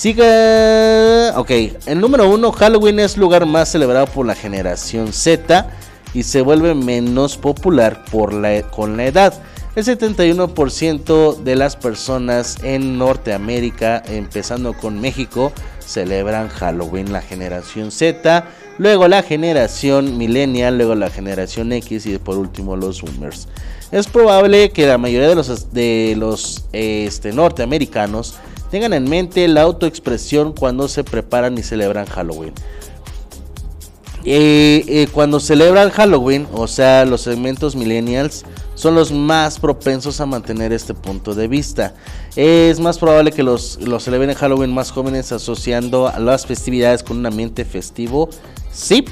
Siga. Ok, el número uno, Halloween es lugar más celebrado por la generación Z y se vuelve menos popular por la, con la edad. El 71% de las personas en Norteamérica, empezando con México, celebran Halloween, la generación Z, luego la generación millennial, luego la generación X y por último los boomers. Es probable que la mayoría de los, de los este, norteamericanos tengan en mente la autoexpresión cuando se preparan y celebran Halloween. Eh, eh, cuando celebran Halloween, o sea, los segmentos millennials son los más propensos a mantener este punto de vista. Es más probable que los, los celebren Halloween más jóvenes asociando a las festividades con un ambiente festivo. Sí,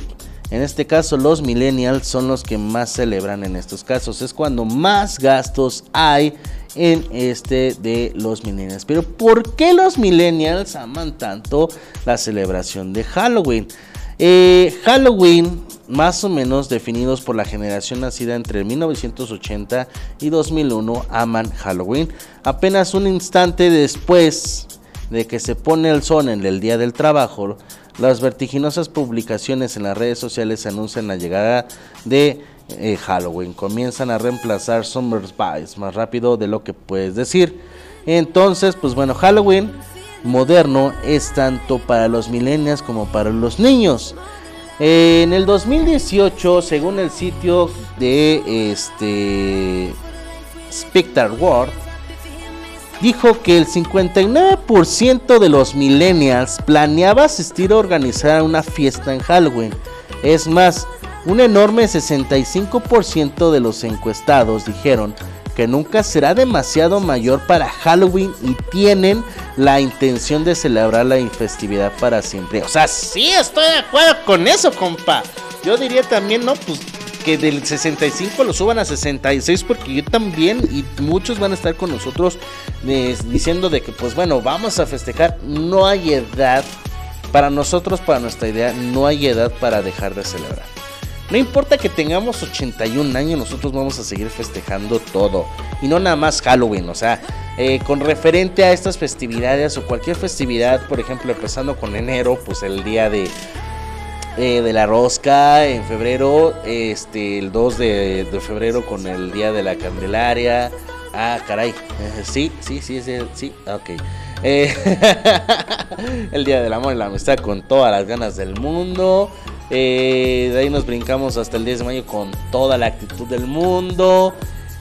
en este caso los millennials son los que más celebran en estos casos. Es cuando más gastos hay en este de los millennials. Pero ¿por qué los millennials aman tanto la celebración de Halloween? Eh, Halloween, más o menos definidos por la generación nacida entre 1980 y 2001, aman Halloween. Apenas un instante después de que se pone el sol en el día del trabajo, las vertiginosas publicaciones en las redes sociales anuncian la llegada de eh, Halloween. Comienzan a reemplazar Summer Spice más rápido de lo que puedes decir. Entonces, pues bueno, Halloween moderno es tanto para los millennials como para los niños. En el 2018, según el sitio de este Spectre World, dijo que el 59% de los millennials planeaba asistir a organizar una fiesta en Halloween. Es más, un enorme 65% de los encuestados dijeron que nunca será demasiado mayor para Halloween y tienen la intención de celebrar la festividad para siempre. O sea, sí estoy de acuerdo con eso, compa. Yo diría también, ¿no? Pues que del 65 lo suban a 66 porque yo también y muchos van a estar con nosotros eh, diciendo de que pues bueno, vamos a festejar. No hay edad para nosotros, para nuestra idea, no hay edad para dejar de celebrar. No importa que tengamos 81 años, nosotros vamos a seguir festejando todo. Y no nada más Halloween, o sea, eh, con referente a estas festividades o cualquier festividad, por ejemplo, empezando con enero, pues el día de, eh, de la rosca, en febrero, este, el 2 de, febrero con el día de la Candelaria. Ah, caray, eh, sí, sí, sí, sí, sí, ok. Eh, el día del amor y la amistad con todas las ganas del mundo. Eh, de ahí nos brincamos hasta el 10 de mayo con toda la actitud del mundo.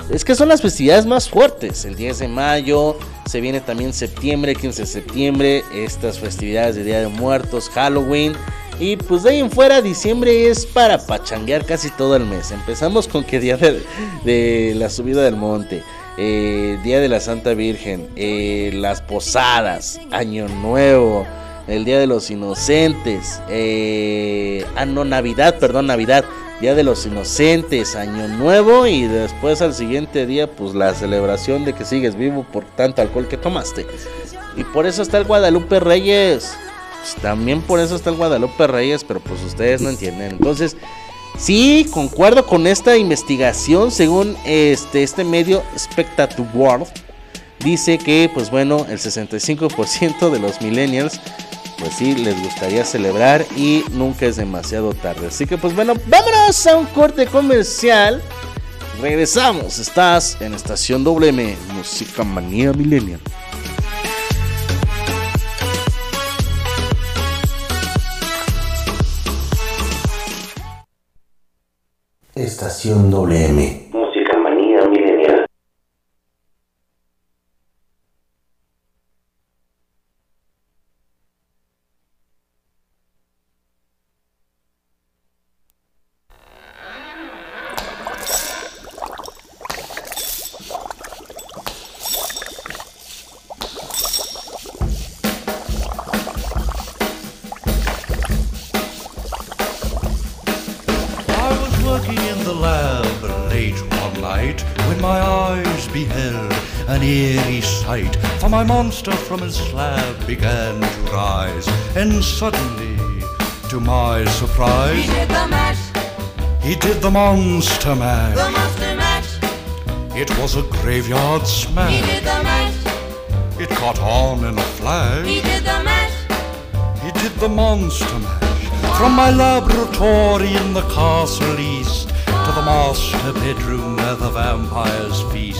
Es que son las festividades más fuertes. El 10 de mayo, se viene también septiembre, 15 de septiembre, estas festividades de Día de Muertos, Halloween. Y pues de ahí en fuera, diciembre es para pachanguear casi todo el mes. Empezamos con que día de, de la subida del monte, eh, Día de la Santa Virgen, eh, las posadas, Año Nuevo, el Día de los Inocentes, eh, ah no, Navidad, perdón, Navidad, Día de los Inocentes, Año Nuevo y después al siguiente día pues la celebración de que sigues vivo por tanto alcohol que tomaste. Y por eso está el Guadalupe Reyes. Pues, también por eso está el Guadalupe Reyes, pero pues ustedes no entienden. Entonces, sí, concuerdo con esta investigación según este, este medio Spectator World. Dice que, pues bueno, el 65% de los millennials pues sí, les gustaría celebrar y nunca es demasiado tarde. Así que pues bueno, vámonos a un corte comercial. Regresamos, estás en Estación WM, Música Manía Millennial. Estación WM. For my monster from his slab began to rise, and suddenly, to my surprise, He did the mash, he did the monster mash. the monster mash. It was a graveyard smash. He did the mash, It caught on in a flash. he did the mash. He did the monster mash from my laboratory in the castle east to the master bedroom where the vampires feast.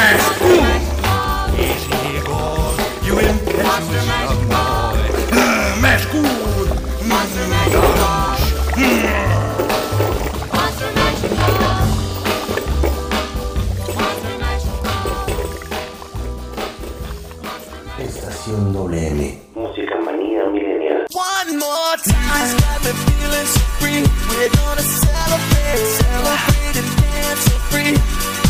Mash, Easy, Igor. You impetuous young boy. Good. monster. Monster. Monster. Estación WM. Música manía milenial. One more time. This got me feeling so free. We're gonna celebrate, celebrate and dance so free.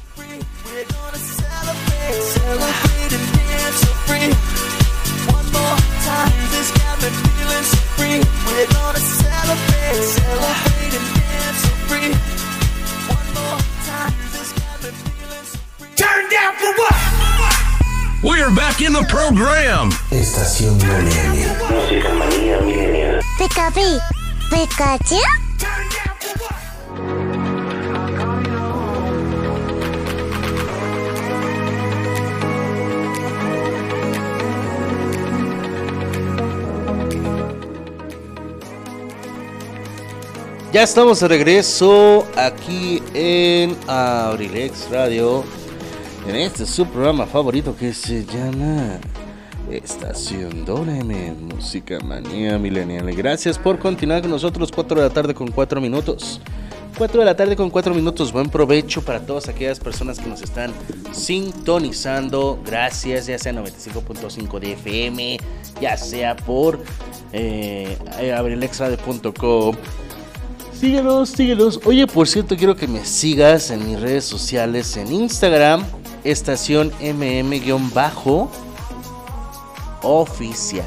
Down for what? We're back in the program. Estación WM. Música manía milenial. Pikachu, Pikachu. Ya estamos de regreso aquí en Abrilex Radio. En este su programa favorito que se llama Estación WM Música Manía Milenial. Gracias por continuar con nosotros. 4 de la tarde con 4 minutos. 4 de la tarde con 4 minutos. Buen provecho para todas aquellas personas que nos están sintonizando. Gracias, ya sea 95.5 de FM, ya sea por eh, abrilexradio.com. Síguenos, síguenos. Oye, por cierto, quiero que me sigas en mis redes sociales, en Instagram, estación mm-oficial.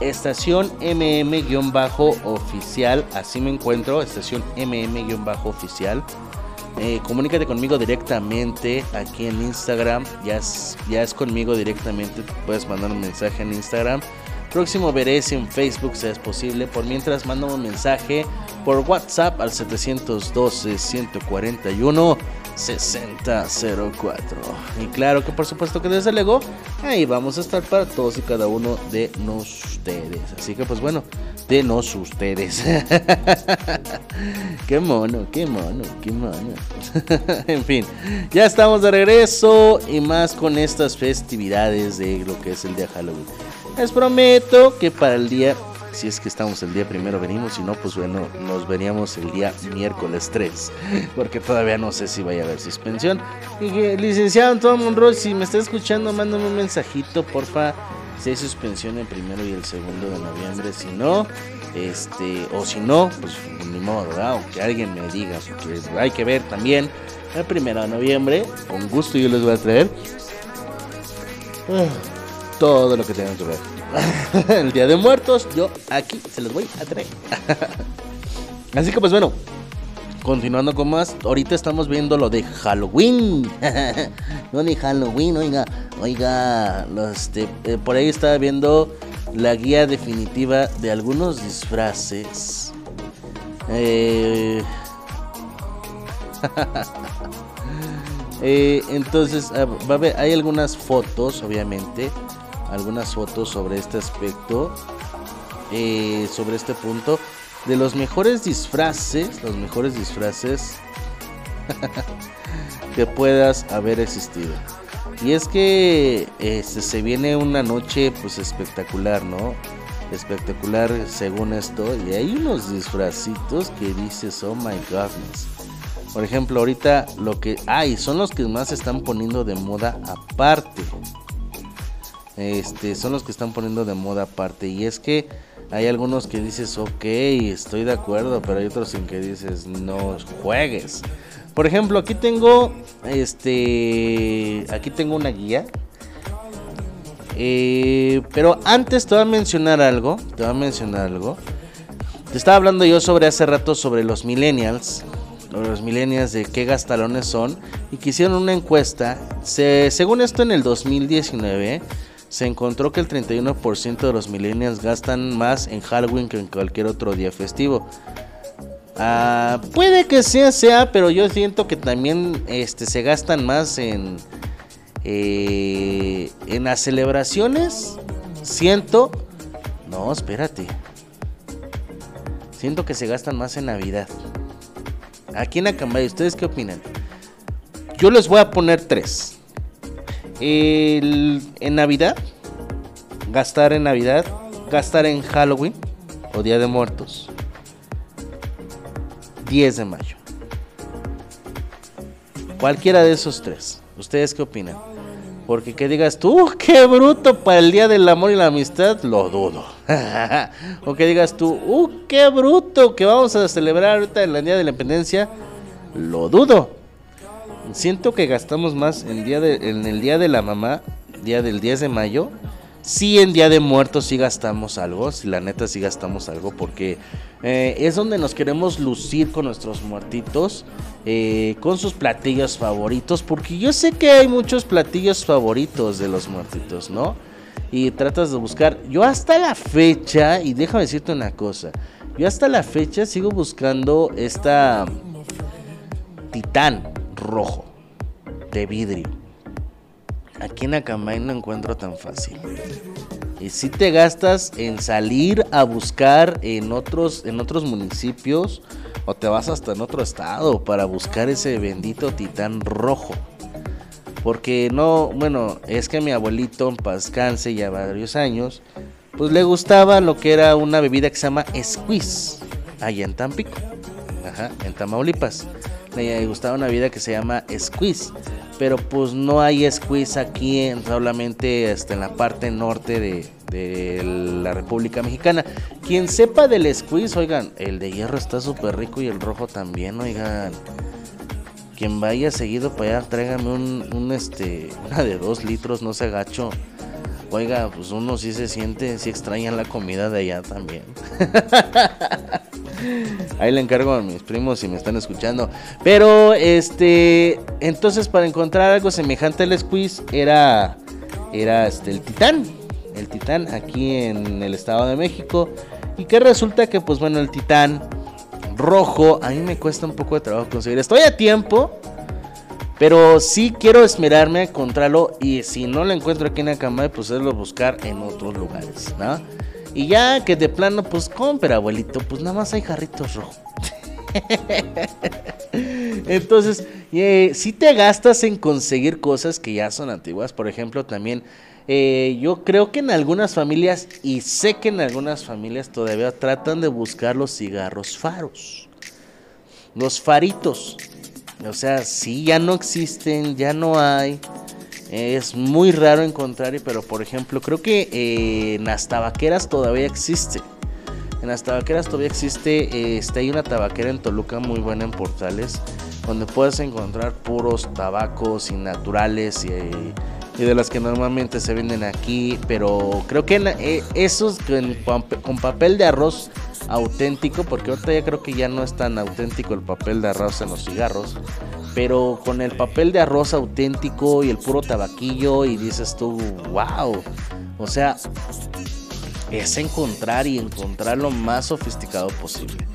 Estación mm-oficial, así me encuentro, estación mm-oficial. eh, comunícate conmigo directamente aquí en Instagram. Ya es, ya es conmigo directamente. Puedes mandar un mensaje en Instagram. Próximo veré si en Facebook si es posible. Por mientras, manda un mensaje por WhatsApp al 712-141. 6004 y claro que por supuesto que desde luego ahí vamos a estar para todos y cada uno de ustedes así que pues bueno de nos ustedes qué mono qué mono qué mono. En fin ya estamos de regreso y más con estas festividades de lo que es el día Halloween. Les prometo que para el día si es que estamos el día primero venimos, si no, pues bueno, nos veríamos el día miércoles 3, porque todavía no sé si vaya a haber suspensión. Y que, licenciado Antonio Monroy, si me está escuchando, mándame un mensajito, porfa, si hay suspensión el primero y el segundo de noviembre, si no, este, o si no, pues ni modo, ¿verdad? Que alguien me diga, porque hay que ver también el primero de noviembre, con gusto yo les voy a traer ah, todo lo que tengan que ver. el Día de Muertos, yo aquí se los voy a traer. Así que pues bueno, continuando con más, ahorita estamos viendo lo de Halloween. no de Halloween, oiga, oiga, este, eh, por ahí estaba viendo la guía definitiva de algunos disfraces. Eh, eh, entonces, ah, va a haber, hay algunas fotos, obviamente algunas fotos sobre este aspecto, eh, sobre este punto, de los mejores disfraces, los mejores disfraces que puedas haber existido. Y es que este, se viene una noche pues espectacular, ¿no? Espectacular según esto. Y hay unos disfracitos que dices, oh my goodness. Por ejemplo, ahorita lo que hay son los que más se están poniendo de moda aparte este, son los que están poniendo de moda aparte. Y es que hay algunos que dices, ok, estoy de acuerdo, pero hay otros en que dices, no juegues. Por ejemplo, aquí tengo, este, aquí tengo una guía. Eh, pero antes te voy a mencionar algo, te voy a mencionar algo. Te estaba hablando yo sobre hace rato sobre los millennials, los millennials de qué gastalones son y que hicieron una encuesta. Se, según esto en el 2019 se encontró que el 31% de los millennials gastan más en Halloween que en cualquier otro día festivo. Ah, puede que sea, sea, pero yo siento que también este, se gastan más en, eh, en las celebraciones. Siento, no, espérate. Siento que se gastan más en Navidad. Aquí en Acambay, ¿ustedes qué opinan? Yo les voy a poner tres. En Navidad, gastar en Navidad, gastar en Halloween o Día de Muertos. 10 de mayo. Cualquiera de esos tres. ¿Ustedes qué opinan? Porque que digas tú, qué bruto para el Día del Amor y la Amistad, lo dudo. o que digas tú, uh, qué bruto que vamos a celebrar ahorita en el Día de la Independencia, lo dudo. Siento que gastamos más en, día de, en el Día de la Mamá, día del 10 de mayo. Sí, en Día de Muertos sí gastamos algo, si la neta sí gastamos algo, porque eh, es donde nos queremos lucir con nuestros muertitos, eh, con sus platillos favoritos, porque yo sé que hay muchos platillos favoritos de los muertitos, ¿no? Y tratas de buscar, yo hasta la fecha, y déjame decirte una cosa, yo hasta la fecha sigo buscando esta titán rojo de vidrio. Aquí en Acambay no encuentro tan fácil. Y si te gastas en salir a buscar en otros, en otros municipios o te vas hasta en otro estado para buscar ese bendito titán rojo. Porque no, bueno, es que mi abuelito en paz ya varios años, pues le gustaba lo que era una bebida que se llama squeeze, allá en Tampico, ajá, en Tamaulipas. Le gustaba una bebida que se llama squeeze pero pues no hay squeeze aquí en, solamente este, en la parte norte de, la República Mexicana. Quien sepa del squeeze, oigan, el de hierro está súper rico y el rojo también, oigan. Quien vaya seguido para allá, tráigame un, un este, una de dos litros, no se gacho. Oiga, pues uno sí se siente, sí extraña la comida de allá también. Ahí le encargo a mis primos si me están escuchando. Pero, este, entonces para encontrar algo semejante al squeeze era, era este, el titán. El titán aquí en el Estado de México. Y que resulta que, pues bueno, el titán rojo, a mí me cuesta un poco de trabajo conseguir. Estoy a tiempo. Pero sí quiero esmerarme a encontrarlo y si no lo encuentro aquí en Acambay, pues es buscar en otros lugares, ¿no? Y ya que de plano, pues compra, abuelito, pues nada más hay jarritos rojos. Entonces, eh, si te gastas en conseguir cosas que ya son antiguas, por ejemplo, también eh, yo creo que en algunas familias, y sé que en algunas familias todavía tratan de buscar los cigarros faros, los faritos. O sea, sí, ya no existen, ya no hay. Es muy raro encontrar, pero por ejemplo, creo que eh, en las tabaqueras todavía existe. En las tabaqueras todavía existe, este, hay una tabaquera en Toluca muy buena en Portales, donde puedes encontrar puros tabacos y naturales y, y de las que normalmente se venden aquí, pero creo que en, eh, esos con, con papel de arroz auténtico, porque ahorita ya creo que ya no es tan auténtico el papel de arroz en los cigarros, pero con el papel de arroz auténtico y el puro tabaquillo y dices tú, wow, o sea, es encontrar y encontrar lo más sofisticado posible.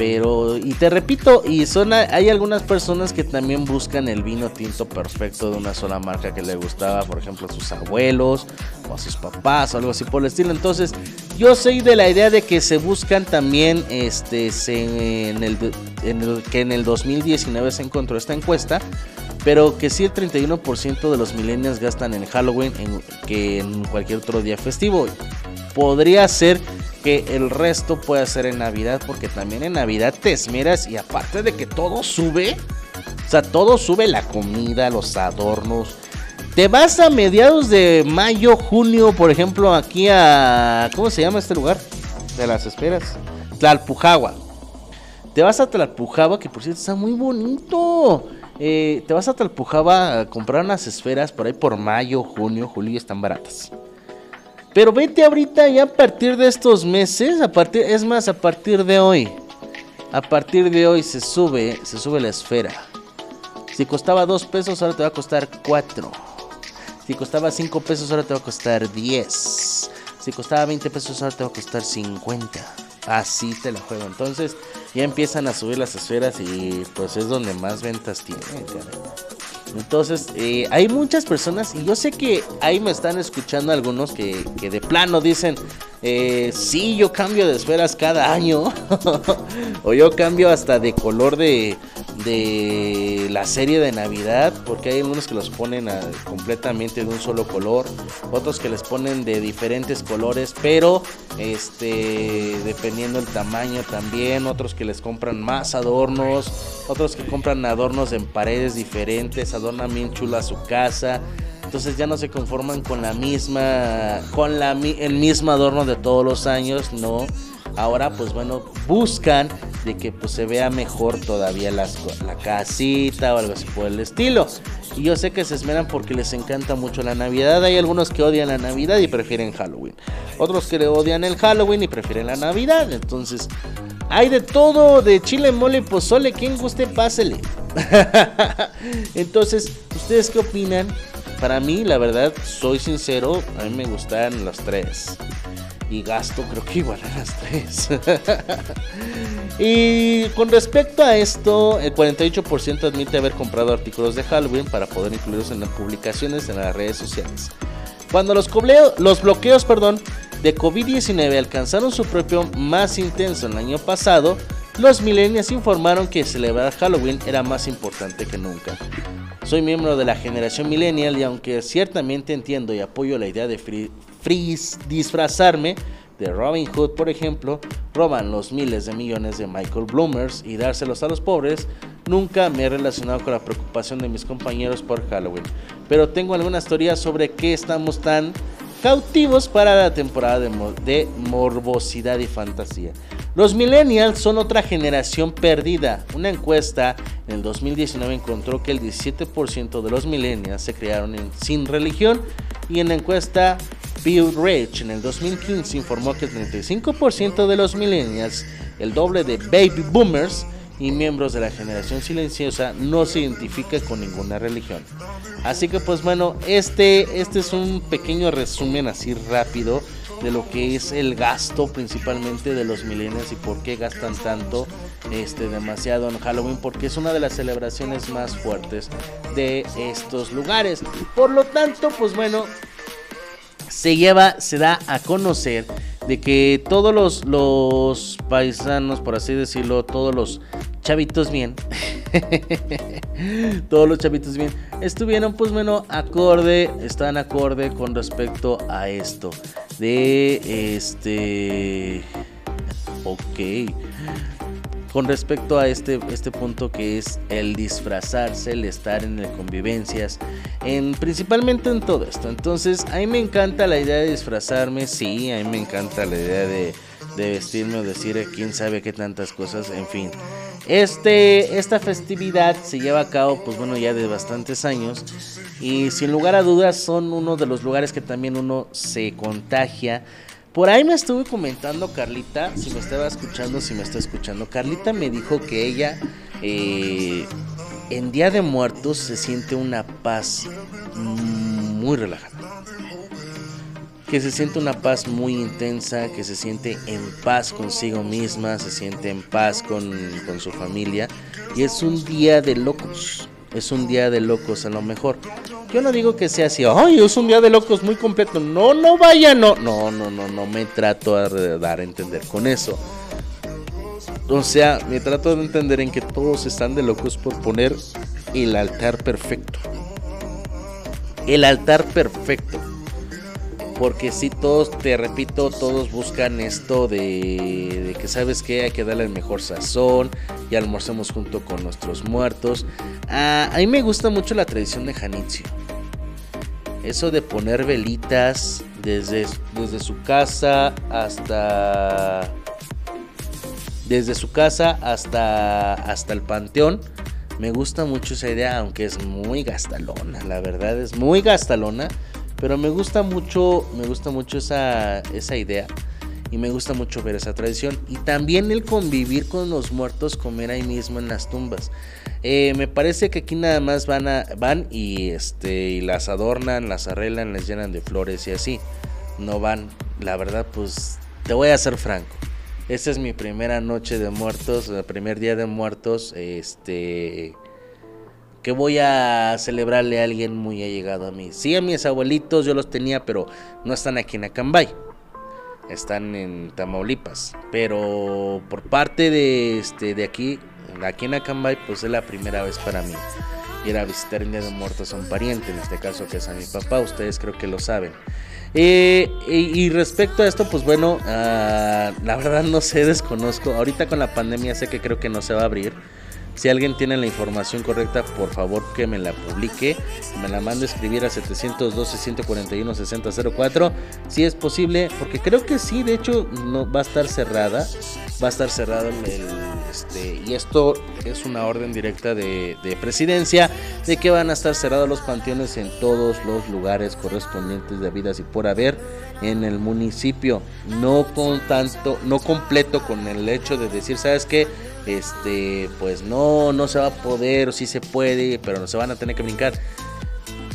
Pero, y te repito, y son, hay algunas personas que también buscan el vino tinto perfecto de una sola marca que le gustaba, por ejemplo, a sus abuelos o a sus papás o algo así por el estilo. Entonces, yo soy de la idea de que se buscan también, este, que en el 2019 se encontró esta encuesta, pero que sí el 31% de los millennials gastan en Halloween en- que en cualquier otro día festivo. Podría ser que el resto pueda ser en Navidad, porque también en Navidad te esmeras y aparte de que todo sube, o sea, todo sube la comida, los adornos. Te vas a mediados de mayo, junio, por ejemplo, aquí a... ¿Cómo se llama este lugar? De las esperas. Tlalpujagua. Te vas a Tlalpujagua, que por cierto está muy bonito. Eh, te vas a Tlalpujagua a comprar unas esferas por ahí por mayo, junio, julio y están baratas. Pero vete ahorita ya a partir de estos meses, a partir, es más, a partir de hoy. A partir de hoy se sube, se sube la esfera. Si costaba 2 pesos, ahora te va a costar 4. Si costaba 5 pesos, ahora te va a costar 10. Si costaba 20 pesos, ahora te va a costar 50. Así te la juego. Entonces ya empiezan a subir las esferas y pues es donde más ventas tienen. Entonces, eh, hay muchas personas, y yo sé que ahí me están escuchando algunos que, que de plano dicen, eh, sí, yo cambio de esferas cada año, o yo cambio hasta de color de, de la serie de Navidad, porque hay algunos que los ponen completamente de un solo color, otros que les ponen de diferentes colores, pero este, dependiendo el tamaño también, otros que les compran más adornos, otros que compran adornos en paredes diferentes, adornan bien chula su casa. Entonces ya no se conforman con la misma, con la, el mismo adorno de todos los años, no. Ahora pues bueno, buscan de que pues se vea mejor todavía las la casita o algo así por el estilo. Y yo sé que se esmeran porque les encanta mucho la Navidad. Hay algunos que odian la Navidad y prefieren Halloween. Otros que odian el Halloween y prefieren la Navidad. Entonces, hay de todo, de chile, mole pozole. Quien guste, pásele. Entonces, ¿ustedes qué opinan? Para mí, la verdad, soy sincero, a mí me gustan los tres. Y gasto creo que igual a las tres. y con respecto a esto, el 48% admite haber comprado artículos de Halloween para poder incluirlos en las publicaciones en las redes sociales. Cuando los, bloqueos de COVID-19 alcanzaron su propio más intenso el año pasado, los millennials informaron que celebrar Halloween era más importante que nunca. Soy miembro de la generación millennial y aunque ciertamente entiendo y apoyo la idea de disfrazarme de Robin Hood, por ejemplo, roban los miles de millones de Michael Bloomers y dárselos a los pobres, nunca me he relacionado con la preocupación de mis compañeros por Halloween. Pero tengo algunas teorías sobre qué estamos tan cautivos para la temporada de, mo- de morbosidad y fantasía. Los millennials son otra generación perdida. Una encuesta en el 2019 encontró que el 17% de los millennials se criaron en- sin religión y en la encuesta Pew Reach en el 2015 informó que el 35% de los millennials el doble de baby boomers y miembros de la generación silenciosa no se identifica con ninguna religión. Así que pues bueno, este, este es un pequeño resumen así rápido de lo que es el gasto principalmente de los millennials y por qué gastan tanto este demasiado en Halloween porque es una de las celebraciones más fuertes de estos lugares. Por lo tanto, pues bueno, se lleva, se da a conocer de que todos los, los paisanos, por así decirlo, todos los chavitos bien, todos los chavitos bien, estuvieron pues bueno, acorde, están acorde con respecto a esto. De este... Ok con respecto a este, este punto que es el disfrazarse, el estar en el convivencias, en, principalmente en todo esto. Entonces, a mí me encanta la idea de disfrazarme, sí, a mí me encanta la idea de, vestirme o decir eh, quién sabe qué tantas cosas, en fin. Este, esta festividad se lleva a cabo, pues bueno, ya de bastantes años. Y sin lugar a dudas son uno de los lugares que también uno se contagia por ahí me estuve comentando Carlita, si me estaba escuchando, si me está escuchando. Carlita me dijo que ella eh, en Día de Muertos se siente una paz muy relajada. Que se siente una paz muy intensa, que se siente en paz consigo misma, se siente en paz con, con su familia. Y es un día de locos. Es un día de locos a lo mejor. Yo no digo que sea así, ay, es un día de locos muy completo. No, no vaya, no. No, no, no, no me trato a dar a entender con eso. O sea, me trato de entender en que todos están de locos por poner el altar perfecto. El altar perfecto. Porque si todos, te repito, todos buscan esto de, de, que sabes que hay que darle el mejor sazón y almorcemos junto con nuestros muertos. Ah, a mí me gusta mucho la tradición de Janitzio. Eso de poner velitas desde, desde su casa hasta... Desde su casa hasta, hasta el panteón. Me gusta mucho esa idea, aunque es muy gastalona. La verdad es muy gastalona. Pero me gusta mucho, me gusta mucho esa, esa idea. Y me gusta mucho ver esa tradición. Y también el convivir con los muertos, comer ahí mismo en las tumbas. Eh, me parece que aquí nada más van, a, van y, este, las adornan, las arreglan, les llenan de flores y así. No van, la verdad, pues te voy a ser franco. Esta es mi primera noche de muertos, el primer día de muertos. Este que voy a celebrarle a alguien muy allegado a mí. Sí, a mis abuelitos yo los tenía, pero no están aquí en Acambay. Están en Tamaulipas. Pero por parte de este de aquí, aquí en Acambay, pues es la primera vez para mí ir a visitar el Día de Muertos a un pariente, en este caso que es a mi papá, ustedes creo que lo saben. Eh, y, y, respecto a esto, pues bueno, uh, la verdad no sé, desconozco. Ahorita con la pandemia sé que creo que no se va a abrir. Si alguien tiene la información correcta, por favor que me la publique. Me la mande a escribir a 712-141-6004. Si es posible, porque creo que sí, de hecho, no, va a estar cerrada. Va a estar cerrado el, este, y esto es una orden directa de, de, presidencia de que van a estar cerrados los panteones en todos los lugares correspondientes de vidas y por haber en el municipio. No con tanto, no completo con el hecho de decir, ¿sabes qué? Este, pues no, no se va a poder, o sí se puede, pero no se van a tener que brincar.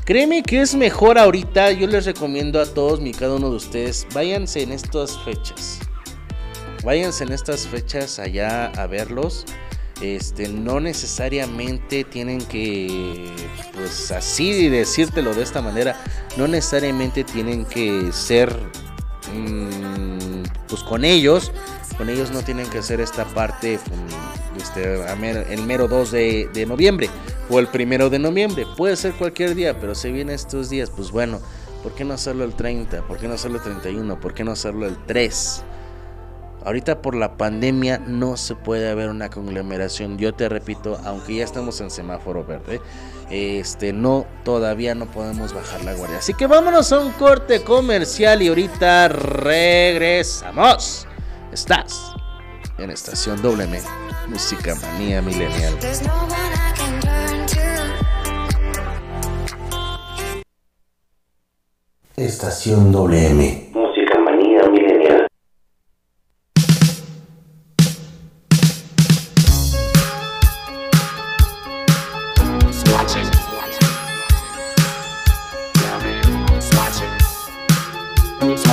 Créeme que es mejor ahorita, yo les recomiendo a todos y cada uno de ustedes, váyanse en estas fechas. Váyanse en estas fechas allá a verlos. Este, no necesariamente tienen que, pues así decírtelo de esta manera, no necesariamente tienen que ser, mmm, pues con ellos, con ellos no tienen que hacer esta parte este, el mero 2 de, noviembre o el primero de noviembre. Puede ser cualquier día, pero se vienen estos días, pues bueno, ¿por qué no hacerlo el 30? ¿Por qué no hacerlo el 31? ¿Por qué no hacerlo el 3? Ahorita por la pandemia no se puede haber una conglomeración. Yo te repito, aunque ya estamos en semáforo verde, este no todavía no podemos bajar la guardia. Así que vámonos a un corte comercial y ahorita regresamos. Estás en Estación WM, Música Manía Milenial. Estación WM. Música manía milenial.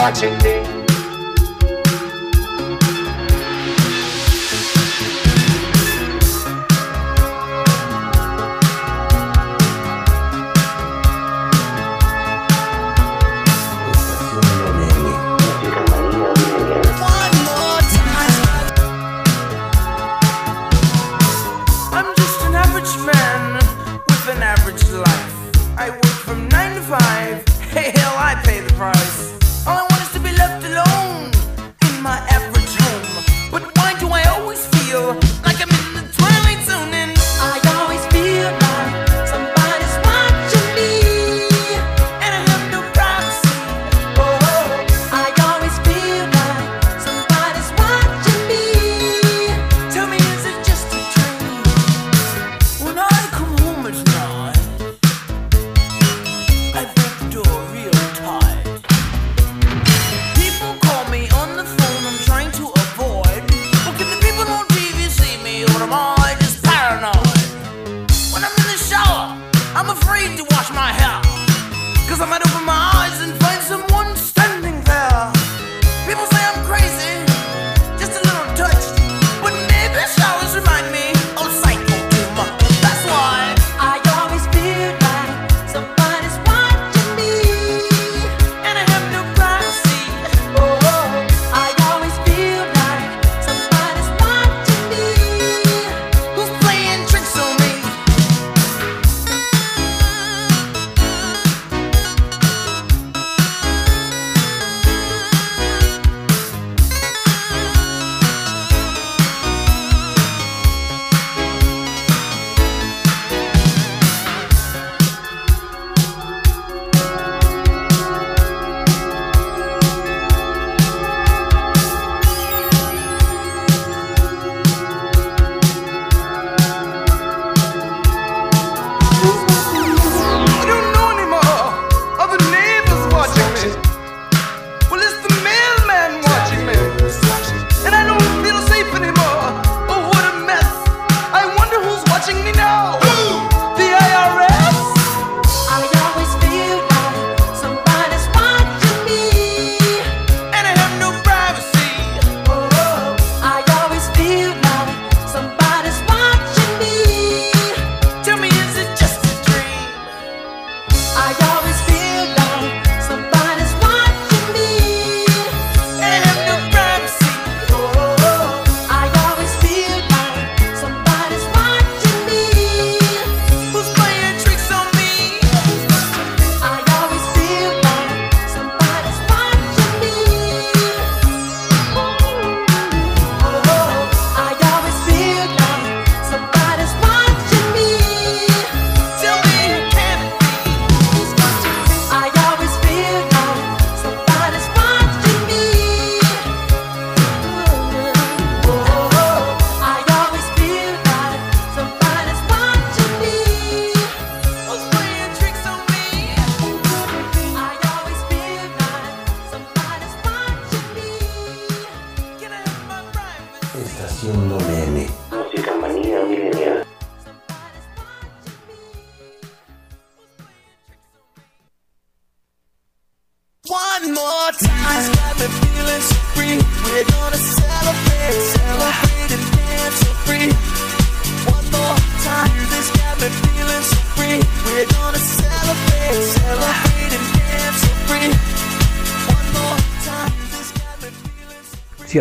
Watching me.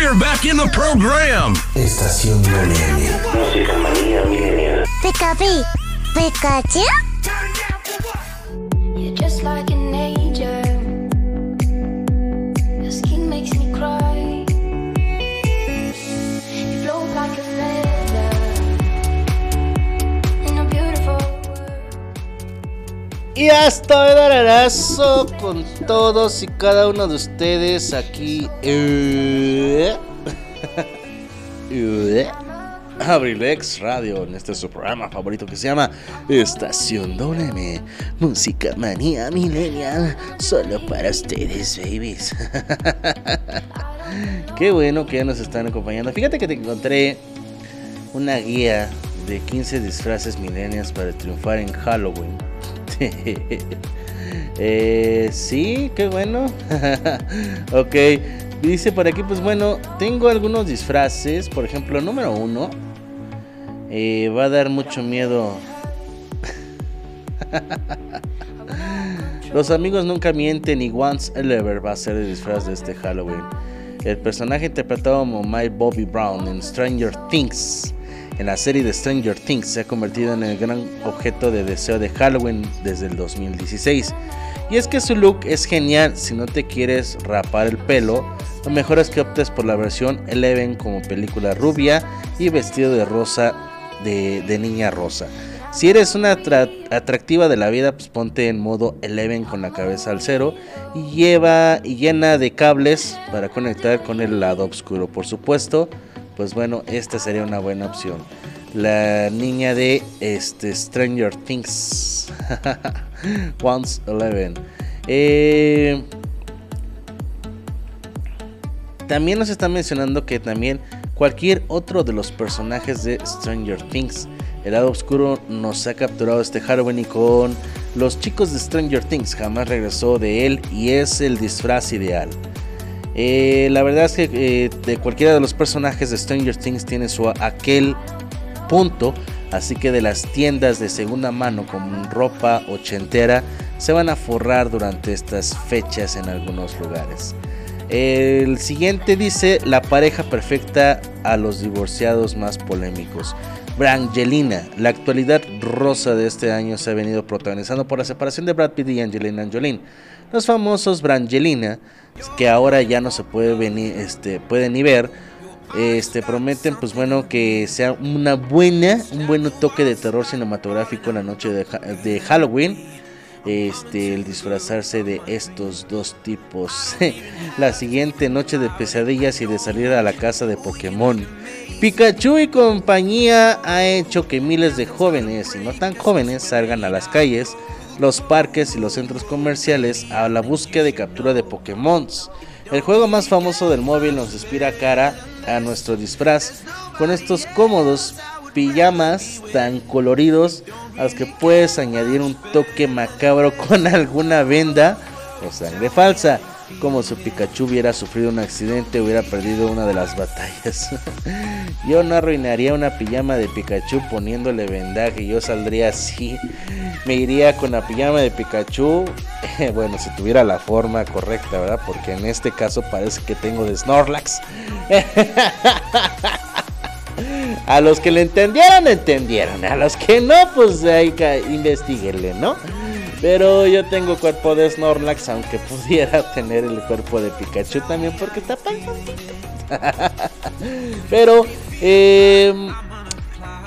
We're back in the program. Estación Millennial. Música manía millennial. Pika Pikachu. You're just like Y hasta el abrazo con todos y cada uno de ustedes aquí. eh, eh, Abrilex Radio, en este es su programa favorito que se llama Estación WM, Música Manía Millennial, solo para ustedes, babies. Qué bueno que ya nos están acompañando. Fíjate que te encontré una guía de 15 disfraces millennials para triunfar en Halloween. Eh, sí, qué bueno. ok, dice por aquí, pues bueno, tengo algunos disfraces. Por ejemplo, número uno. eh, va a dar mucho miedo. Los amigos nunca mienten y Once Ever va a ser el disfraz de este Halloween. El personaje interpretado como Mike Bobby Brown en Stranger Things, en la serie de Stranger Things, se ha convertido en el gran objeto de deseo de Halloween desde el 2016. Y es que su look es genial si no te quieres rapar el pelo. Lo mejor es que optes por la versión Eleven como película rubia y vestido de rosa de, niña rosa. Si eres una atra- atractiva de la vida, pues ponte en modo Eleven con la cabeza al cero y lleva y llena de cables para conectar con el lado oscuro. Por supuesto, pues bueno, esta sería una buena opción. La niña de este Stranger Things. Once Eleven. Eh, también nos está mencionando que también cualquier otro de los personajes de Stranger Things. El lado oscuro nos ha capturado este Halloween y con los chicos de Stranger Things jamás regresó de él y es el disfraz ideal. Eh, la verdad es que eh, de cualquiera de los personajes de Stranger Things tiene su aquel punto, así que de las tiendas de segunda mano con ropa ochentera se van a forrar durante estas fechas en algunos lugares. El siguiente dice la pareja perfecta a los divorciados más polémicos. Brangelina, la actualidad rosa de este año se ha venido protagonizando por la separación de Brad Pitt y Angelina Jolie. Los famosos Brangelina, que ahora ya no se puede venir, este, pueden ni ver, este, prometen, pues bueno, que sea una buena, un buen toque de terror cinematográfico en la noche de, de Halloween. Este, el disfrazarse de estos dos tipos. la siguiente noche de pesadillas y de salir a la casa de Pokémon. Pikachu y compañía ha hecho que miles de jóvenes y no tan jóvenes salgan a las calles, los parques y los centros comerciales a la búsqueda de captura de Pokémon. El juego más famoso del móvil nos inspira cara a nuestro disfraz con estos cómodos pijamas tan coloridos a los que puedes añadir un toque macabro con alguna venda o sangre falsa. Como si Pikachu hubiera sufrido un accidente hubiera perdido una de las batallas. yo no arruinaría una pijama de Pikachu poniéndole vendaje. Yo saldría así. Me iría con la pijama de Pikachu. bueno, si tuviera la forma correcta, ¿verdad? Porque en este caso parece que tengo de Snorlax. A los que le entendieron, entendieron. A los que no, pues ahí que investiguenle, ¿no? Pero yo tengo cuerpo de Snorlax, aunque pudiera tener el cuerpo de Pikachu también, porque está panzoncito. Pero, eh,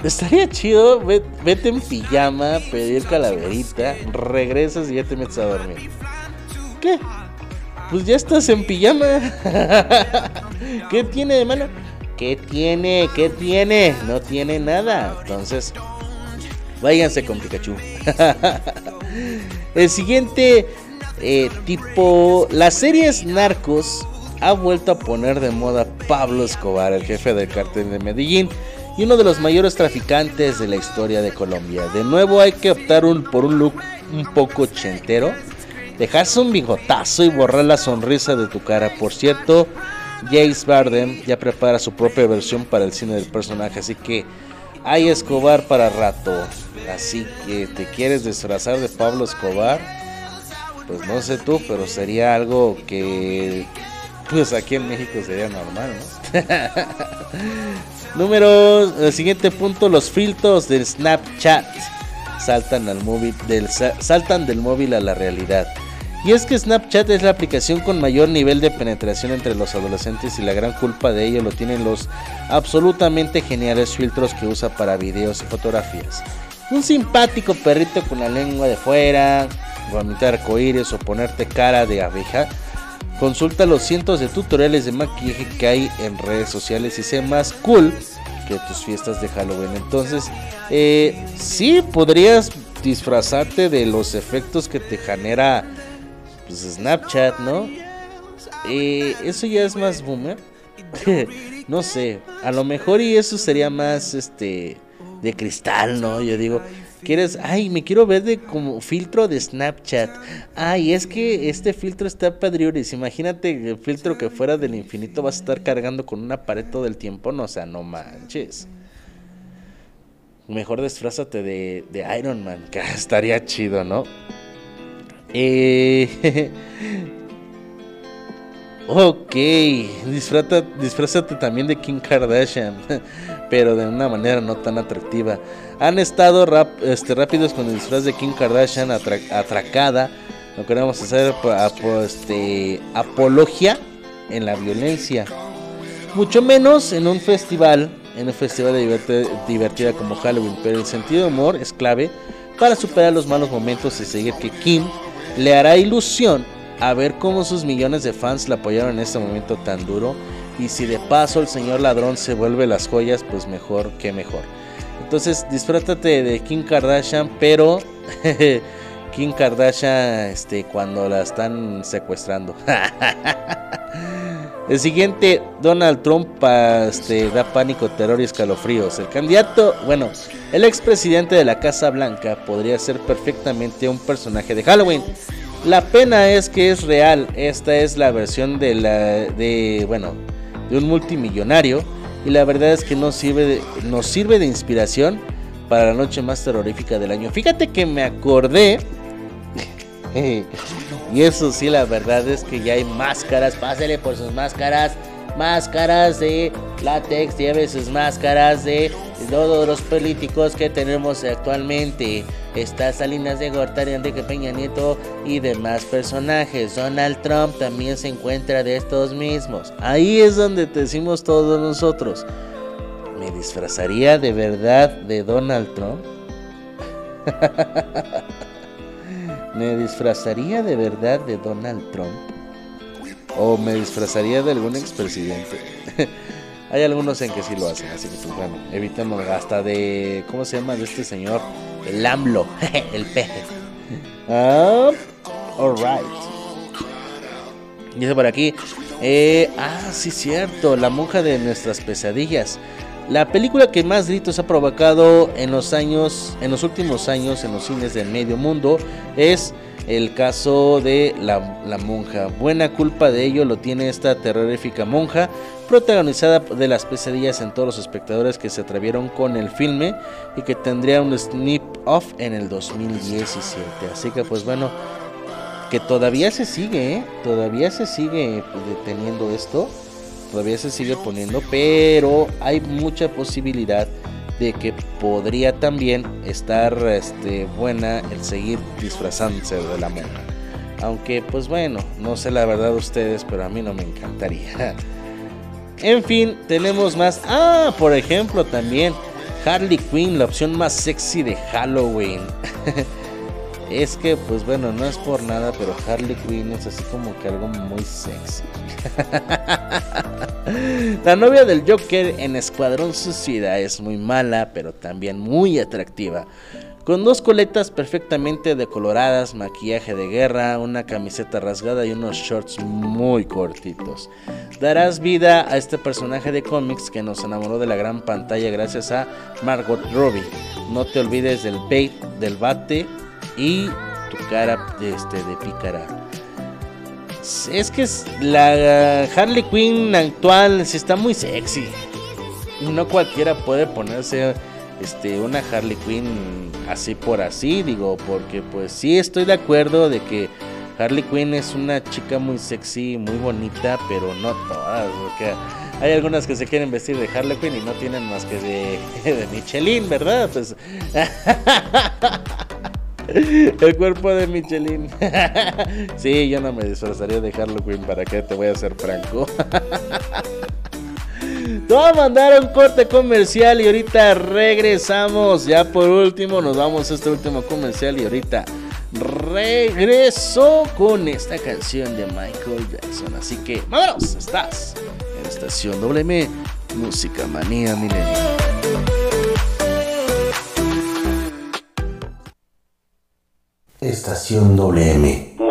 estaría chido. ve- Vete en pijama, pedir calaverita, regresas y ya te metes a dormir. ¿Qué? Pues ya estás en pijama. ¿Qué tiene de malo? ¿Qué tiene? ¿Qué tiene? No tiene nada. Entonces, váyanse con Pikachu. El siguiente eh, tipo, las series Narcos ha vuelto a poner de moda Pablo Escobar, el jefe del cartel de Medellín y uno de los mayores traficantes de la historia de Colombia. De nuevo hay que optar por un look un poco chentero, dejarse un bigotazo y borrar la sonrisa de tu cara. Por cierto, Jace Bardem ya prepara su propia versión para el cine del personaje, así que hay Escobar para rato. Así que te quieres disfrazar de Pablo Escobar, pues no sé tú, pero sería algo que pues aquí en México sería normal, ¿no? Número, el siguiente punto, los filtros del Snapchat saltan al móvil del sa- saltan del móvil a la realidad. Y es que Snapchat es la aplicación con mayor nivel de penetración entre los adolescentes y la gran culpa de ello lo tienen los absolutamente geniales filtros que usa para videos y fotografías. un simpático perrito con la lengua de fuera, vomitar arcoíris o ponerte cara de abeja, consulta los cientos de tutoriales de maquillaje que hay en redes sociales y sé más cool que tus fiestas de Halloween. Entonces, eh, sí podrías disfrazarte de los efectos que te genera pues, Snapchat, ¿no? Eso ya es más boomer. no sé, a lo mejor y eso sería más este de cristal, ¿no? Yo digo, ¿quieres? Ay, me quiero ver de como filtro de Snapchat. Ay, es que este filtro está padriuris. Imagínate el filtro que fuera del infinito vas a estar cargando con una pared todo el tiempo, no, o sea, no manches. Mejor disfrázate de, de Iron Man, que estaría chido, ¿no? Eh, ok, disfrata, disfrázate también de Kim Kardashian, pero de una manera no tan atractiva. Han estado este, rápidos con el disfraz de Kim Kardashian atra- atracada. No queremos hacer apo- este, apología en la violencia. Mucho menos en un festival, en un festival de diverte- divertida como Halloween, pero el sentido de humor es clave para superar los malos momentos y seguir que Kim le hará ilusión a ver cómo sus millones de fans la apoyaron en este momento tan duro y si de paso el señor ladrón se vuelve las joyas, pues mejor que mejor. Entonces disfrútate de Kim Kardashian, pero Kim Kardashian este, cuando la están secuestrando. El siguiente, Donald Trump este, da pánico, terror y escalofríos. El candidato, bueno, el expresidente de la Casa Blanca podría ser perfectamente un personaje de Halloween. La pena es que es real. Esta es la versión de la de bueno, de un multimillonario y la verdad es que no sirve de, nos sirve de inspiración para la noche más terrorífica del año. Fíjate que me acordé y eso sí, la verdad es que ya hay máscaras. Pásele por sus máscaras. Máscaras de látex. Lleve sus máscaras de todos los políticos que tenemos actualmente. Está Salinas de Gortari, Enrique Peña Nieto y demás personajes. Donald Trump también se encuentra de estos mismos. Ahí es donde te decimos todos nosotros. ¿Me disfrazaría de verdad de Donald Trump? ¿Me disfrazaría de verdad de Donald Trump? ¿O me disfrazaría de algún expresidente? Hay algunos en que sí lo hacen, así que pues bueno, evitemos hasta de... ¿Cómo se llama de este señor? El AMLO, el peje. Ah, alright. Dice por aquí. eh, ah, sí, cierto. La monja de nuestras pesadillas. La película que más gritos ha provocado en los años, en los últimos años en los cines del medio mundo es el caso de la, monja. Buena culpa de ello lo tiene esta terrorífica monja, protagonizada de las pesadillas en todos los espectadores que se atrevieron con el filme y que tendría un snip off en el 2017. Así que pues bueno, que todavía se sigue, ¿eh? todavía se sigue deteniendo esto, todavía se sigue poniendo, pero hay mucha posibilidad de que podría también estar este, buena el seguir disfrazándose de la monja. Aunque pues bueno, no sé la verdad de ustedes, pero a mí no me encantaría. En fin, tenemos más. Ah, por ejemplo, también Harley Quinn, la opción más sexy de Halloween. es que, pues bueno, no es por nada, pero Harley Quinn es así como que algo muy sexy. la novia del Joker en Escuadrón Suicida es muy mala, pero también muy atractiva. Con dos coletas perfectamente decoloradas, maquillaje de guerra, una camiseta rasgada y unos shorts muy cortitos. Darás vida a este personaje de cómics que nos enamoró de la gran pantalla gracias a Margot Robbie. No te olvides del bait, del bate y tu cara de, este, de pícara. Es que la Harley Quinn actual sí está muy sexy. No cualquiera puede ponerse este, una Harley Quinn así por así, digo, porque pues sí estoy de acuerdo de que Harley Quinn es una chica muy sexy, muy bonita, pero no todas, porque hay algunas que se quieren vestir de Harley Quinn y no tienen más que de, de Michelin, ¿verdad? Pues El cuerpo de Michelin. sí, yo no me disfrazaría de Harley ¿Para qué te voy a ser franco? Te voy a mandar un corte comercial y ahorita regresamos. Ya por último, nos vamos a este último comercial y ahorita regreso con esta canción de Michael Jackson. Así que, vámonos, estás en Estación WM, Música Manía Milenial. Estación WM.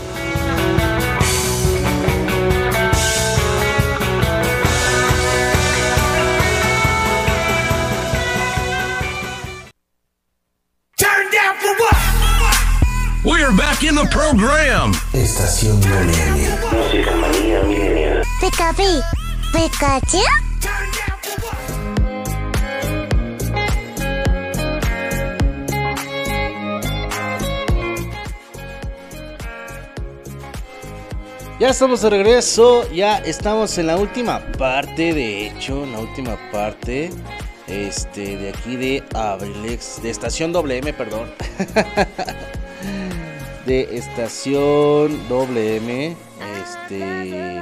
We're back in the program. Estación No Nene. Música manía milenial. Pikachu, Pikachu. Ya estamos de regreso, ya estamos en la última parte, de hecho, en la última parte este de aquí de Abrilex, de estación WM, perdón. de estación WM, este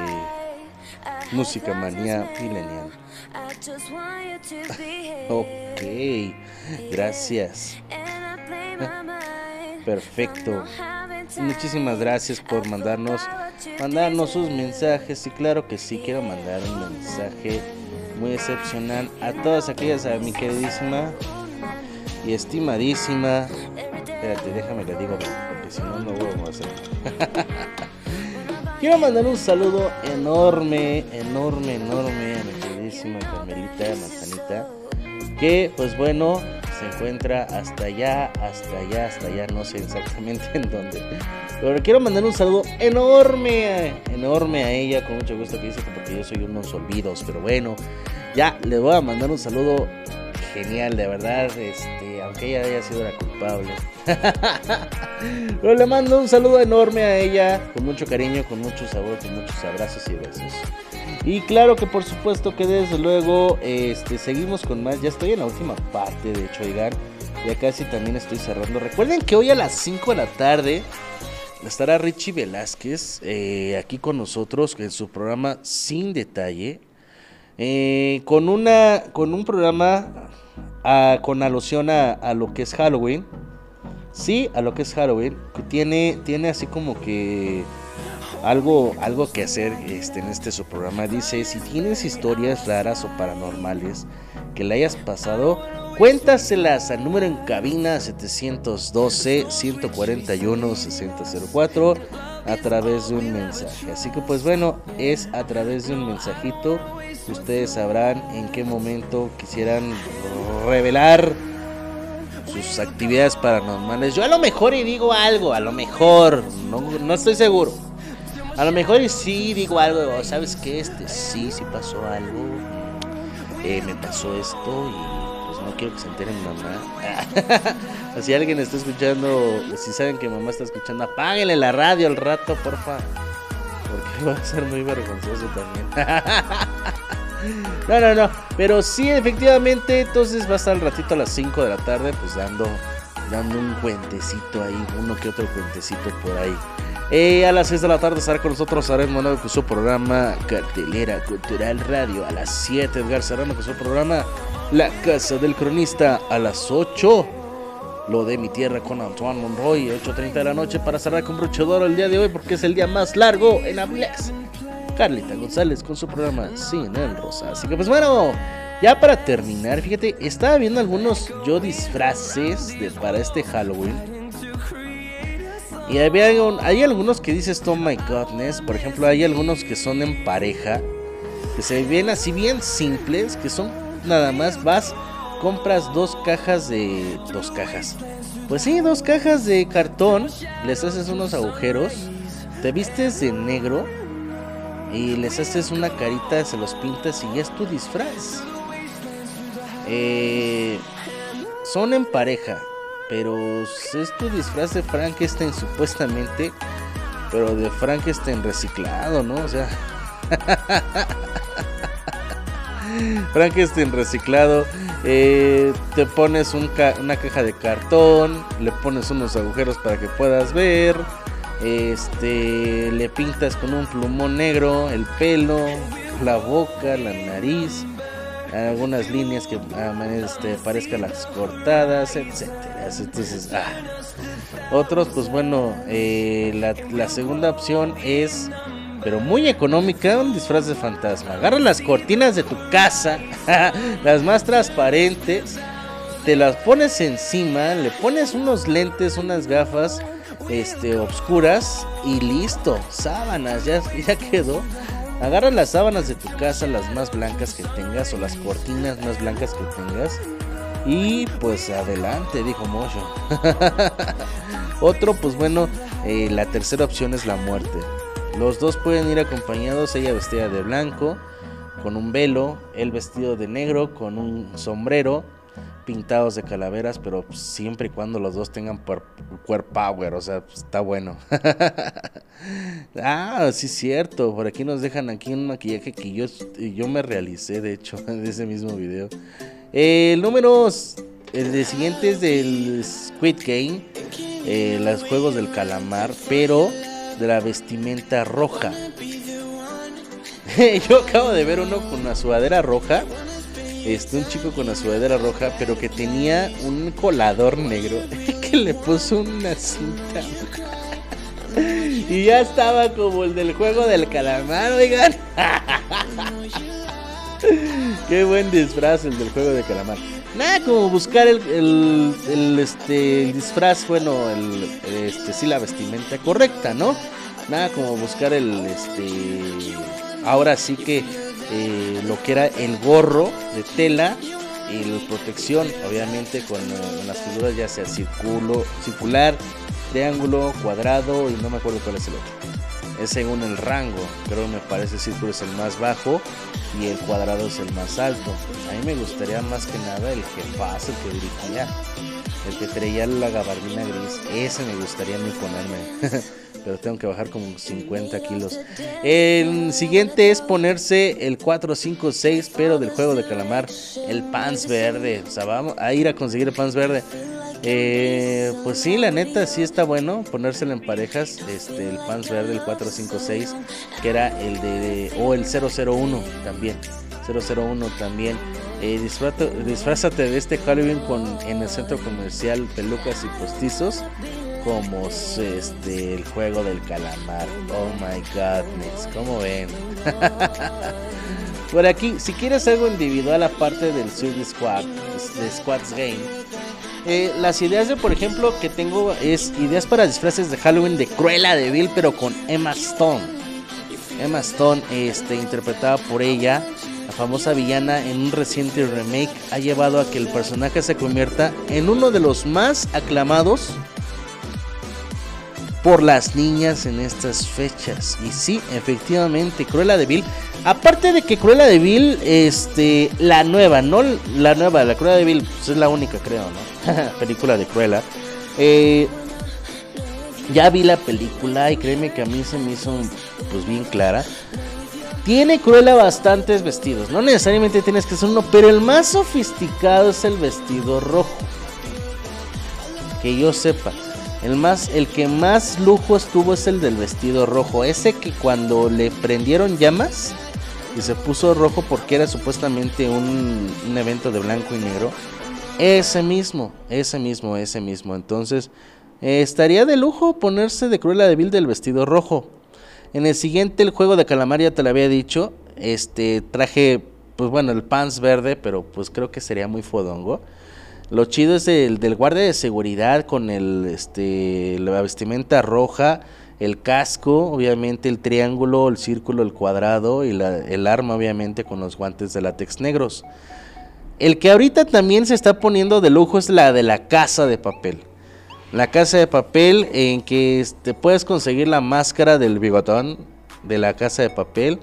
Música Manía Millennial. ok, gracias. Perfecto. Muchísimas gracias por mandarnos mandarnos sus mensajes y claro que sí quiero mandar un mensaje muy excepcional a todas aquellas a mi queridísima y estimadísima espérate déjame le digo porque si no no voy a hacer quiero mandar un saludo enorme enorme enorme a mi queridísima Carmelita Manzanita que pues bueno se encuentra hasta allá, hasta allá, hasta allá, no sé exactamente en dónde. Pero quiero mandar un saludo enorme, enorme a ella, con mucho gusto que dice que porque yo soy unos olvidos, pero bueno, ya le voy a mandar un saludo genial, de verdad, este, aunque ella haya sido la culpable. Pero le mando un saludo enorme a ella, con mucho cariño, con mucho sabor, con muchos abrazos y besos. Y claro que por supuesto que desde luego este, seguimos con más. Ya estoy en la última parte, de hecho. Ya casi también estoy cerrando. Recuerden que hoy a las 5 de la tarde estará Richie Velázquez eh, aquí con nosotros en su programa Sin Detalle. Eh, con, una, con un programa ah, con alusión a, a lo que es Halloween. Sí, a lo que es Halloween. Que tiene, tiene así como que algo, algo que hacer este, en este su programa. Dice, si tienes historias raras o paranormales que le hayas pasado, cuéntaselas al número en cabina 712-141-6004 a través de un mensaje. Así que pues bueno, es a través de un mensajito. Ustedes sabrán en qué momento quisieran revelar sus actividades paranormales. Yo a lo mejor y digo algo, a lo mejor, no, no estoy seguro. A lo mejor y sí digo algo, ¿sabes qué? Este sí, sí pasó algo. Eh, me pasó esto y pues no quiero que se entere mi mamá. si alguien está escuchando, si saben que mamá está escuchando, apáguenle la radio al rato, porfa. Porque va a ser muy vergonzoso también. No, no, no. Pero sí, efectivamente, entonces va a estar al ratito a las 5 de la tarde, pues dando, dando un cuentecito ahí, uno que otro cuentecito por ahí. Eh, a las 6 de la tarde estará con nosotros Arén Monado con su programa Cartelera Cultural Radio. A las 7 Edgar Serrano con su programa La Casa del Cronista. A las 8 Lo de mi tierra con Antoine Monroy. 8.30 de la noche para cerrar con brochador el día de hoy porque es el día más largo en Abrilex. Carlita González con su programa Sin el Rosa. Así que pues bueno, Ya para terminar, fíjate, estaba viendo algunos yo disfraces para este Halloween. Y había, hay algunos que dices, oh my godness. Por ejemplo, hay algunos que son en pareja. Que se ven así bien simples. Que son nada más vas, compras dos cajas de. Dos cajas. Pues sí, dos cajas de cartón. Les haces unos agujeros. Te vistes de negro. Y les haces una carita, se los pintas y ya es tu disfraz. Eh, son en pareja, pero es tu disfraz de Frankenstein supuestamente, pero de Frankenstein reciclado, ¿no? O sea, Frankenstein reciclado. eh, te pones una caja de cartón, le pones unos agujeros para que puedas ver. Este, le pintas con un plumón negro el pelo, la boca, la nariz, algunas líneas que ah, este, parezcan las cortadas, etcétera. Entonces, ah. otros, pues bueno, eh, la segunda opción es, pero muy económica, un disfraz de fantasma. Agarra las cortinas de tu casa, las más transparentes, te las pones encima, le pones unos lentes, unas gafas este obscuras y listo, sábanas, ya, ya quedó. Agarra las sábanas de tu casa, las más blancas que tengas o las cortinas más blancas que tengas y pues adelante, dijo Mocho. Otro, pues bueno, eh, la tercera opción es la muerte. Los dos pueden ir acompañados, ella vestida de blanco, con un velo, él vestido de negro, con un sombrero, pintados de calaveras, pero siempre y cuando los dos tengan cuerp power, o sea, pues, está bueno. ah, sí, cierto, por aquí nos dejan aquí un maquillaje que yo, yo me realicé, de hecho, de ese mismo video. Eh, el número, el siguiente es del Squid Game, eh, los juegos del calamar, pero de la vestimenta roja. Yo acabo de ver uno con una sudadera roja. Este, un chico con una sudadera roja, pero que tenía un colador negro que le puso una cinta. Y ya estaba como el del juego del calamar, oigan. Qué buen disfraz el del juego de calamar. Nada como buscar el, el- este, el disfraz, bueno, el, este, sí, la vestimenta correcta, ¿no? Nada como buscar el, este, ahora sí que eh, lo que era el gorro de tela y la protección, obviamente con, con las figuras ya sea círculo, circular, triángulo, cuadrado y no me acuerdo cuál es el otro. Es según el rango, creo que me parece el círculo es el más bajo y el cuadrado es el más alto. A mí me gustaría más que nada el jefazo, el que dirigía, el que traía la gabardina gris, ese me gustaría a mí ponerme. Pero tengo que bajar como 50 kilos. El siguiente es ponerse el 456, pero del juego de calamar, el pants verde. O sea, vamos a ir a conseguir el pants verde. Eh, pues sí, la neta, sí está bueno ponérselo en parejas. Este, el pants verde, el 456, que era el de. o el 001 también. 001 también. Eh, disfrata- disfrázate de este Halloween con, en el centro comercial pelucas y postizos. Como este, el juego del calamar. Oh my godness, ¿cómo ven? Por aquí, si quieres algo individual aparte del Suicide Squad, de Squad's Game, eh, las ideas de, por ejemplo, que tengo es ideas para disfraces de Halloween de Cruella de Vil, pero con Emma Stone. Emma Stone, este, interpretada por ella, la famosa villana en un reciente remake, ha llevado a que el personaje se convierta en uno de los más aclamados por las niñas en estas fechas. Y sí, efectivamente, Cruella de Vil. Aparte de que Cruella de Vil, este, la nueva, no la nueva, la Cruella de Vil pues, es la única, creo, ¿no? película de Cruella. Eh, ya vi la película y créeme que a mí se me hizo pues bien clara. Tiene Cruella bastantes vestidos, no necesariamente tienes que ser uno, pero el más sofisticado es el vestido rojo. Que yo sepa. El más, el que más lujo estuvo es el del vestido rojo. Ese que cuando le prendieron llamas y se puso rojo porque era supuestamente un, un evento de blanco y negro. Ese mismo, ese mismo, ese mismo. Entonces, eh, estaría de lujo ponerse de Cruella de Vil del vestido rojo. En el siguiente, el juego de calamar, ya te lo había dicho. Este traje pues bueno, el pants verde, pero pues creo que sería muy fodongo. Lo chido es el del guardia de seguridad con el, este, la vestimenta roja, el casco, obviamente el triángulo, el círculo, el cuadrado y la- el arma, obviamente, con los guantes de látex negros. El que ahorita también se está poniendo de lujo es la de la casa de papel. La casa de papel en que te puedes conseguir la máscara del bigotón de la casa de papel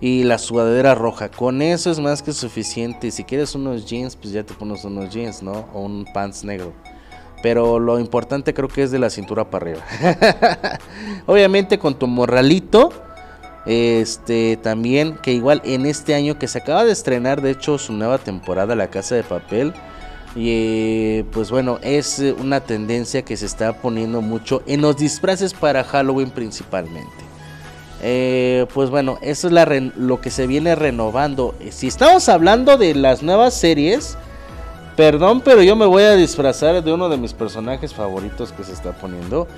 y la sudadera roja. Con eso es más que suficiente. Si quieres unos jeans, pues ya te pones unos jeans, ¿no? O un pants negro. Pero lo importante creo que es de la cintura para arriba. Obviamente con tu morralito. Este también que igual en este año que se acaba de estrenar de hecho su nueva temporada La Casa de Papel. Y eh, pues bueno, es una tendencia que se está poniendo mucho en los disfraces para Halloween principalmente. Eh, pues bueno, eso es lo que se viene renovando. Eh, Si estamos hablando de las nuevas series, perdón, pero yo me voy a disfrazar de uno de mis personajes favoritos que se está poniendo.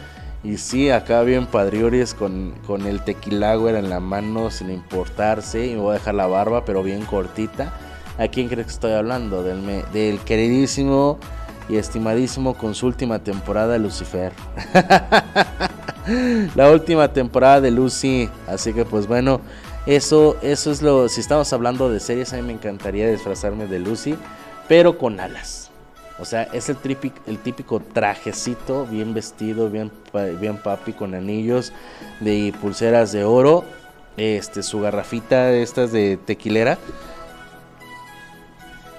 Y sí, acá bien padrioris con, con el tequilagüer en la mano sin importarse. Y me voy a dejar la barba, pero bien cortita. ¿A quién crees que estoy hablando? Del, del queridísimo y estimadísimo con su última temporada Lucifer. la última temporada de Lucy. Así que pues bueno, eso, eso es lo. Si estamos hablando de series, a mí me encantaría disfrazarme de Lucy, pero con alas. O sea, es el típico, trajecito, bien vestido, bien, bien papi, con anillos de pulseras de oro. Este, su garrafita, estas de tequilera.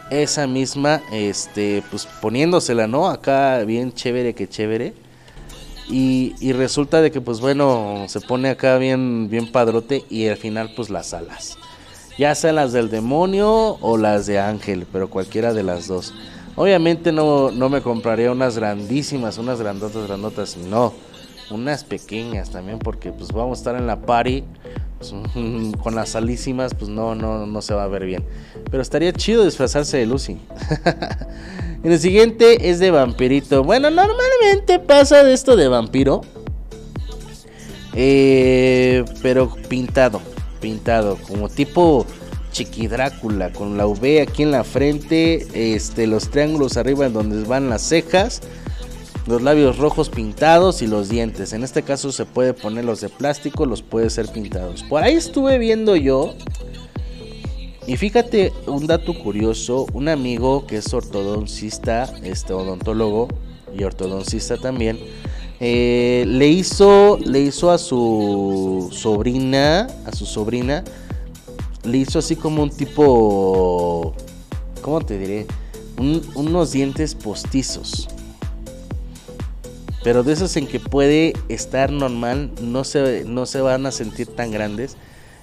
Esa misma, este, pues poniéndosela, ¿no? Acá bien chévere que chévere. Y, resulta de que, pues bueno, se pone acá bien, bien padrote y al final, pues las alas. Ya sean las del demonio o las de ángel, pero cualquiera de las dos. Obviamente no, no me compraría unas grandísimas, unas grandotas, grandotas, no. Unas pequeñas también, porque pues vamos a estar en la party con las alísimas, pues no, no, no se va a ver bien. Pero estaría chido disfrazarse de Lucy. En el siguiente es de vampirito. Bueno, normalmente pasa de esto de vampiro. Eh, pero pintado. Pintado. Como tipo Chiqui Drácula. Con la V aquí en la frente. Este, los triángulos arriba en donde van las cejas. Los labios rojos pintados y los dientes. En este caso se puede poner los de plástico, los puede ser pintados. Por ahí estuve viendo yo. Y fíjate un dato curioso, un amigo que es ortodoncista, este odontólogo y ortodoncista también, eh, le hizo, le hizo a su sobrina, a su sobrina, le hizo así como un tipo, ¿cómo te diré? Un- unos dientes postizos. Pero de esos en que puede estar normal, no se, no se van a sentir tan grandes.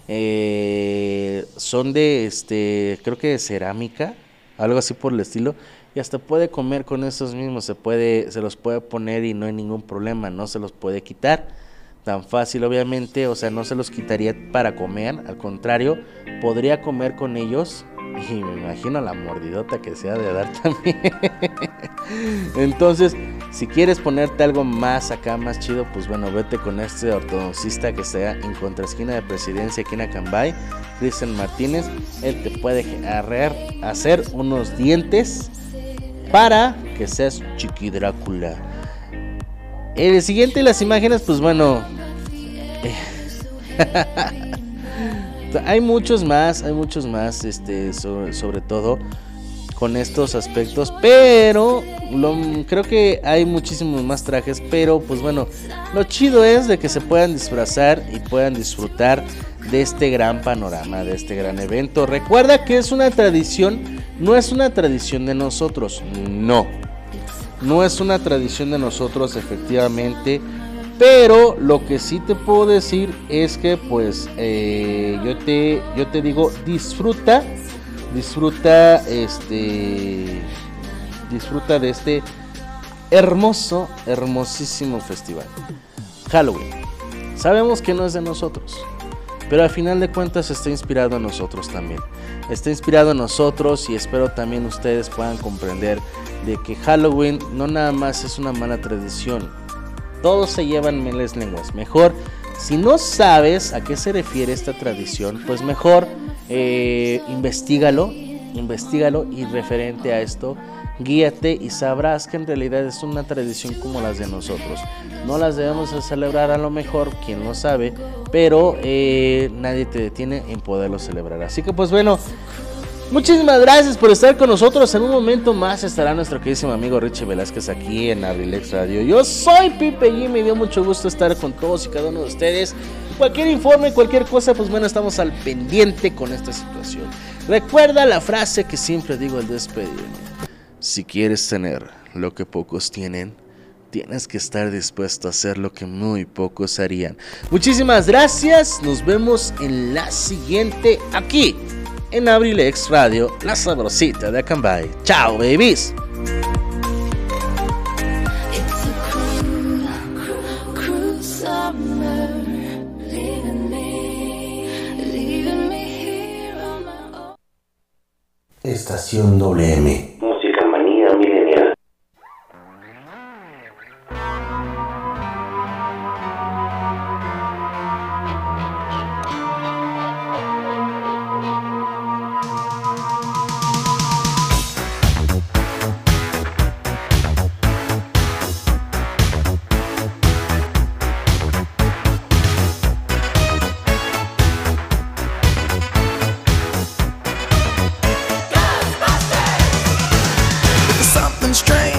Eh, son de, este, creo que de cerámica, algo así por el estilo. Y hasta puede comer con esos mismos, se, puede, se los puede poner y no hay ningún problema, no se los puede quitar. Tan fácil, obviamente, o sea, no se los quitaría para comer, al contrario, podría comer con ellos. Y me imagino la mordidota que se ha de dar también. Entonces, si quieres ponerte algo más acá, más chido, pues bueno, vete con este ortodoncista que está en contraesquina de presidencia aquí en Acambay, Cristian Martínez. Él te puede arrear- hacer unos dientes para que seas chiqui Drácula. El siguiente, las imágenes, pues bueno. hay muchos más, hay muchos más, este, sobre, todo con estos aspectos, pero creo que hay muchísimos más trajes, pero pues bueno, lo chido es de que se puedan disfrazar y puedan disfrutar de este gran panorama, de este gran evento. Recuerda que es una tradición, no es una tradición de nosotros, no. No es una tradición de nosotros efectivamente, pero lo que sí te puedo decir es que pues eh, yo te yo te digo disfruta disfruta este disfruta de este hermoso hermosísimo festival. Halloween. Sabemos que no es de nosotros pero al final de cuentas está inspirado en nosotros también. Está inspirado en nosotros y espero también ustedes puedan comprender de que Halloween no nada más es una mala tradición todos se llevan meles lenguas. Mejor, si no sabes a qué se refiere esta tradición, pues mejor eh, investigalo, investigalo y referente a esto, guíate y sabrás que en realidad es una tradición como las de nosotros. No las debemos de celebrar a lo mejor, quien lo sabe, pero eh, nadie te detiene en poderlo celebrar. Así que pues bueno, Muchísimas gracias por estar con nosotros. En un momento más estará nuestro queridísimo amigo Richie Velázquez aquí en Abrilex Radio. Yo soy Pipe y me dio mucho gusto estar con todos y cada uno de ustedes. Cualquier informe, cualquier cosa, pues bueno, estamos al pendiente con esta situación. Recuerda la frase que siempre digo al despedirme. Si quieres tener lo que pocos tienen, tienes que estar dispuesto a hacer lo que muy pocos harían. Muchísimas gracias. Nos vemos en la siguiente aquí en Abrilex Radio, la sabrosita de Acambay. Chao, babies. Cruel summer, Strange.